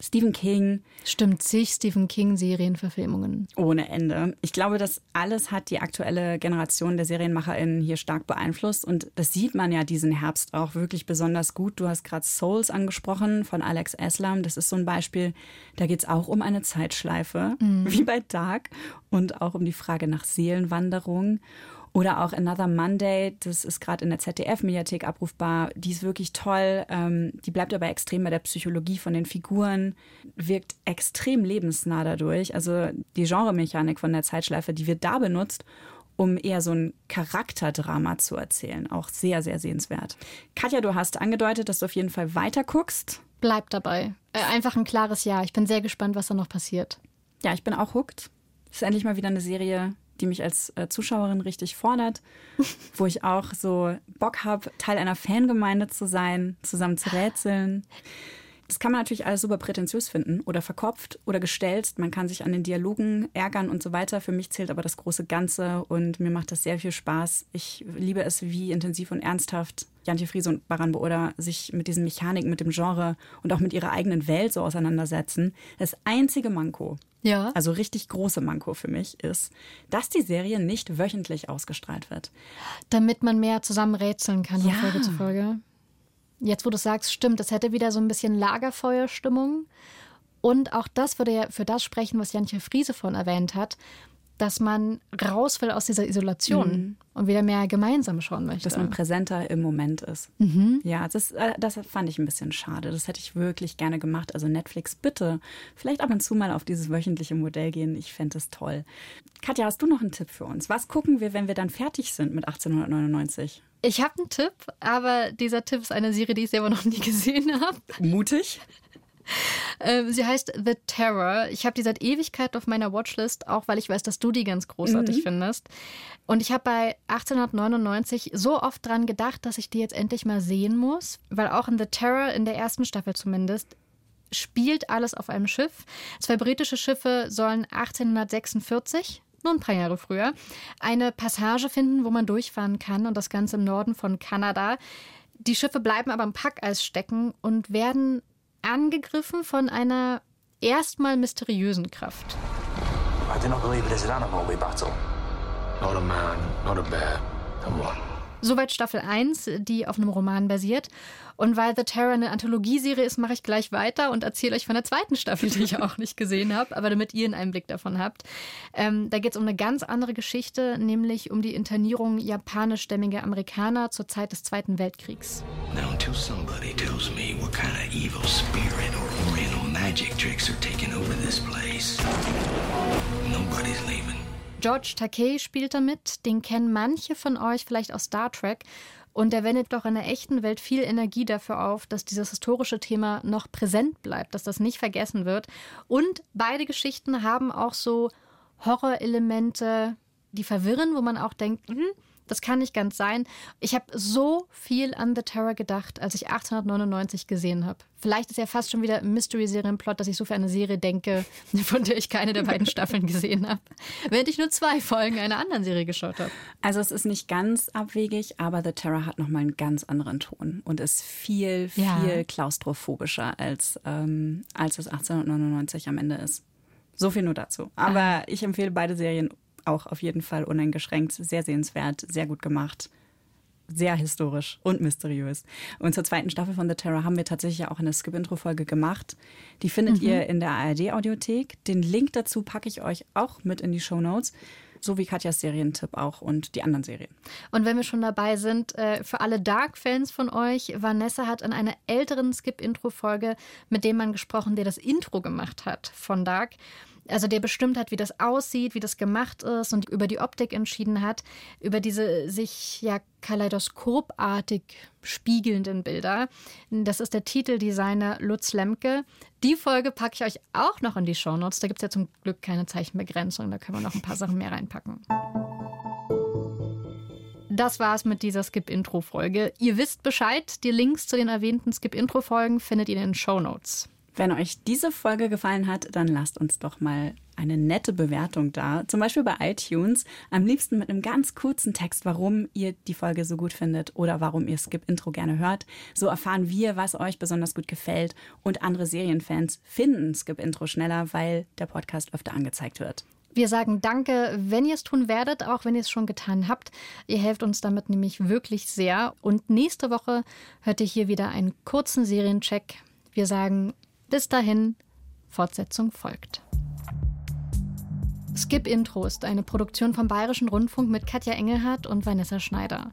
S2: Stephen King.
S1: Stimmt, zig Stephen King-Serienverfilmungen.
S2: Ohne Ende. Ich glaube, das alles hat die aktuelle Generation der SerienmacherInnen hier stark beeinflusst. Und das sieht man ja diesen Herbst auch wirklich besonders gut. Du hast gerade Souls angesprochen von Alex Eslam. Das ist so ein Beispiel. Da geht es auch um eine Zeitschleife, mhm. wie bei Dark. Und auch um die Frage nach Seelenwanderung. Oder auch Another Monday, das ist gerade in der ZDF-Mediathek abrufbar. Die ist wirklich toll. Ähm, die bleibt aber extrem bei der Psychologie von den Figuren, wirkt extrem lebensnah dadurch. Also die Genremechanik von der Zeitschleife, die wird da benutzt, um eher so ein Charakterdrama zu erzählen. Auch sehr, sehr sehenswert. Katja, du hast angedeutet, dass du auf jeden Fall weiter guckst.
S1: Bleib dabei. Äh, einfach ein klares Ja. Ich bin sehr gespannt, was da noch passiert.
S2: Ja, ich bin auch hooked. Ist endlich mal wieder eine Serie, die mich als äh, Zuschauerin richtig fordert, (laughs) wo ich auch so Bock habe, Teil einer Fangemeinde zu sein, zusammen zu rätseln. Das kann man natürlich alles super prätentiös finden oder verkopft oder gestellt. Man kann sich an den Dialogen ärgern und so weiter. Für mich zählt aber das große Ganze und mir macht das sehr viel Spaß. Ich liebe es, wie intensiv und ernsthaft Jantje Friese und Baran Booda sich mit diesen Mechaniken, mit dem Genre und auch mit ihrer eigenen Welt so auseinandersetzen. Das einzige Manko, ja. also richtig große Manko für mich, ist, dass die Serie nicht wöchentlich ausgestrahlt wird.
S1: Damit man mehr zusammen rätseln kann von ja. Folge zu Folge. Jetzt, wo du sagst, stimmt, es hätte wieder so ein bisschen Lagerfeuerstimmung. Und auch das würde ja für das sprechen, was Jantje Friese vorhin erwähnt hat, dass man raus will aus dieser Isolation mhm. und wieder mehr gemeinsam schauen möchte.
S2: Dass man präsenter im Moment ist. Mhm. Ja, das, äh, das fand ich ein bisschen schade. Das hätte ich wirklich gerne gemacht. Also Netflix, bitte vielleicht ab und zu mal auf dieses wöchentliche Modell gehen. Ich fände es toll. Katja, hast du noch einen Tipp für uns? Was gucken wir, wenn wir dann fertig sind mit 1899?
S1: Ich habe einen Tipp, aber dieser Tipp ist eine Serie, die ich selber noch nie (laughs) gesehen habe.
S2: Mutig? (laughs)
S1: Ähm, sie heißt The Terror. Ich habe die seit Ewigkeit auf meiner Watchlist, auch weil ich weiß, dass du die ganz großartig mhm. findest. Und ich habe bei 1899 so oft dran gedacht, dass ich die jetzt endlich mal sehen muss, weil auch in The Terror, in der ersten Staffel zumindest, spielt alles auf einem Schiff. Zwei britische Schiffe sollen 1846 nur ein paar Jahre früher, eine Passage finden, wo man durchfahren kann und das Ganze im Norden von Kanada. Die Schiffe bleiben aber im Packeis stecken und werden angegriffen von einer erstmal mysteriösen Kraft. I do not believe it is an animal we battle. Not a man, not a bear, then what? Soweit Staffel 1, die auf einem Roman basiert. Und weil The Terror eine Anthologieserie ist, mache ich gleich weiter und erzähle euch von der zweiten Staffel, die ich auch nicht gesehen habe, aber damit ihr einen Einblick davon habt. Ähm, da geht es um eine ganz andere Geschichte, nämlich um die Internierung japanischstämmiger Amerikaner zur Zeit des Zweiten Weltkriegs. Now until somebody tells me what kind of evil spirit or oriental magic tricks are taking over this place, nobody's leaving. George Takei spielt damit. Den kennen manche von euch vielleicht aus Star Trek. Und er wendet doch in der echten Welt viel Energie dafür auf, dass dieses historische Thema noch präsent bleibt, dass das nicht vergessen wird. Und beide Geschichten haben auch so Horrorelemente, die verwirren, wo man auch denkt, hm, das kann nicht ganz sein. Ich habe so viel an The Terror gedacht, als ich 1899 gesehen habe. Vielleicht ist ja fast schon wieder ein Mystery-Serienplot, dass ich so für eine Serie denke, (laughs) von der ich keine der beiden Staffeln gesehen habe. Während ich nur zwei Folgen einer anderen Serie geschaut habe.
S2: Also es ist nicht ganz abwegig, aber The Terror hat nochmal einen ganz anderen Ton und ist viel, viel ja. klaustrophobischer, als, ähm, als es 1899 am Ende ist. So viel nur dazu. Aber ah. ich empfehle beide Serien auch auf jeden Fall uneingeschränkt. Sehr sehenswert, sehr gut gemacht. Sehr historisch und mysteriös. Und zur zweiten Staffel von The Terror haben wir tatsächlich auch eine Skip-Intro-Folge gemacht. Die findet mhm. ihr in der ARD-Audiothek. Den Link dazu packe ich euch auch mit in die Show Notes so wie Katjas Serientipp auch und die anderen Serien.
S1: Und wenn wir schon dabei sind, äh, für alle Dark-Fans von euch, Vanessa hat in einer älteren Skip-Intro-Folge mit dem Mann gesprochen, der das Intro gemacht hat von Dark also der bestimmt hat, wie das aussieht, wie das gemacht ist und über die Optik entschieden hat, über diese sich ja kaleidoskopartig spiegelnden Bilder. Das ist der Titeldesigner Lutz Lemke. Die Folge packe ich euch auch noch in die Shownotes. Da gibt es ja zum Glück keine Zeichenbegrenzung, da können wir noch ein paar Sachen mehr reinpacken. Das war's mit dieser Skip-Intro-Folge. Ihr wisst Bescheid. Die Links zu den erwähnten Skip-Intro-Folgen findet ihr in den Shownotes.
S2: Wenn euch diese Folge gefallen hat, dann lasst uns doch mal eine nette Bewertung da. Zum Beispiel bei iTunes. Am liebsten mit einem ganz kurzen Text, warum ihr die Folge so gut findet oder warum ihr Skip Intro gerne hört. So erfahren wir, was euch besonders gut gefällt und andere Serienfans finden Skip Intro schneller, weil der Podcast öfter angezeigt wird.
S1: Wir sagen Danke, wenn ihr es tun werdet, auch wenn ihr es schon getan habt. Ihr helft uns damit nämlich wirklich sehr. Und nächste Woche hört ihr hier wieder einen kurzen Seriencheck. Wir sagen bis dahin, Fortsetzung folgt. Skip Intro ist eine Produktion vom Bayerischen Rundfunk mit Katja Engelhardt und Vanessa Schneider.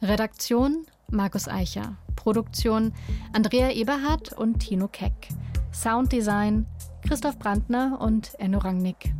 S1: Redaktion Markus Eicher. Produktion Andrea Eberhardt und Tino Keck. Sounddesign Christoph Brandner und Enno Rangnick.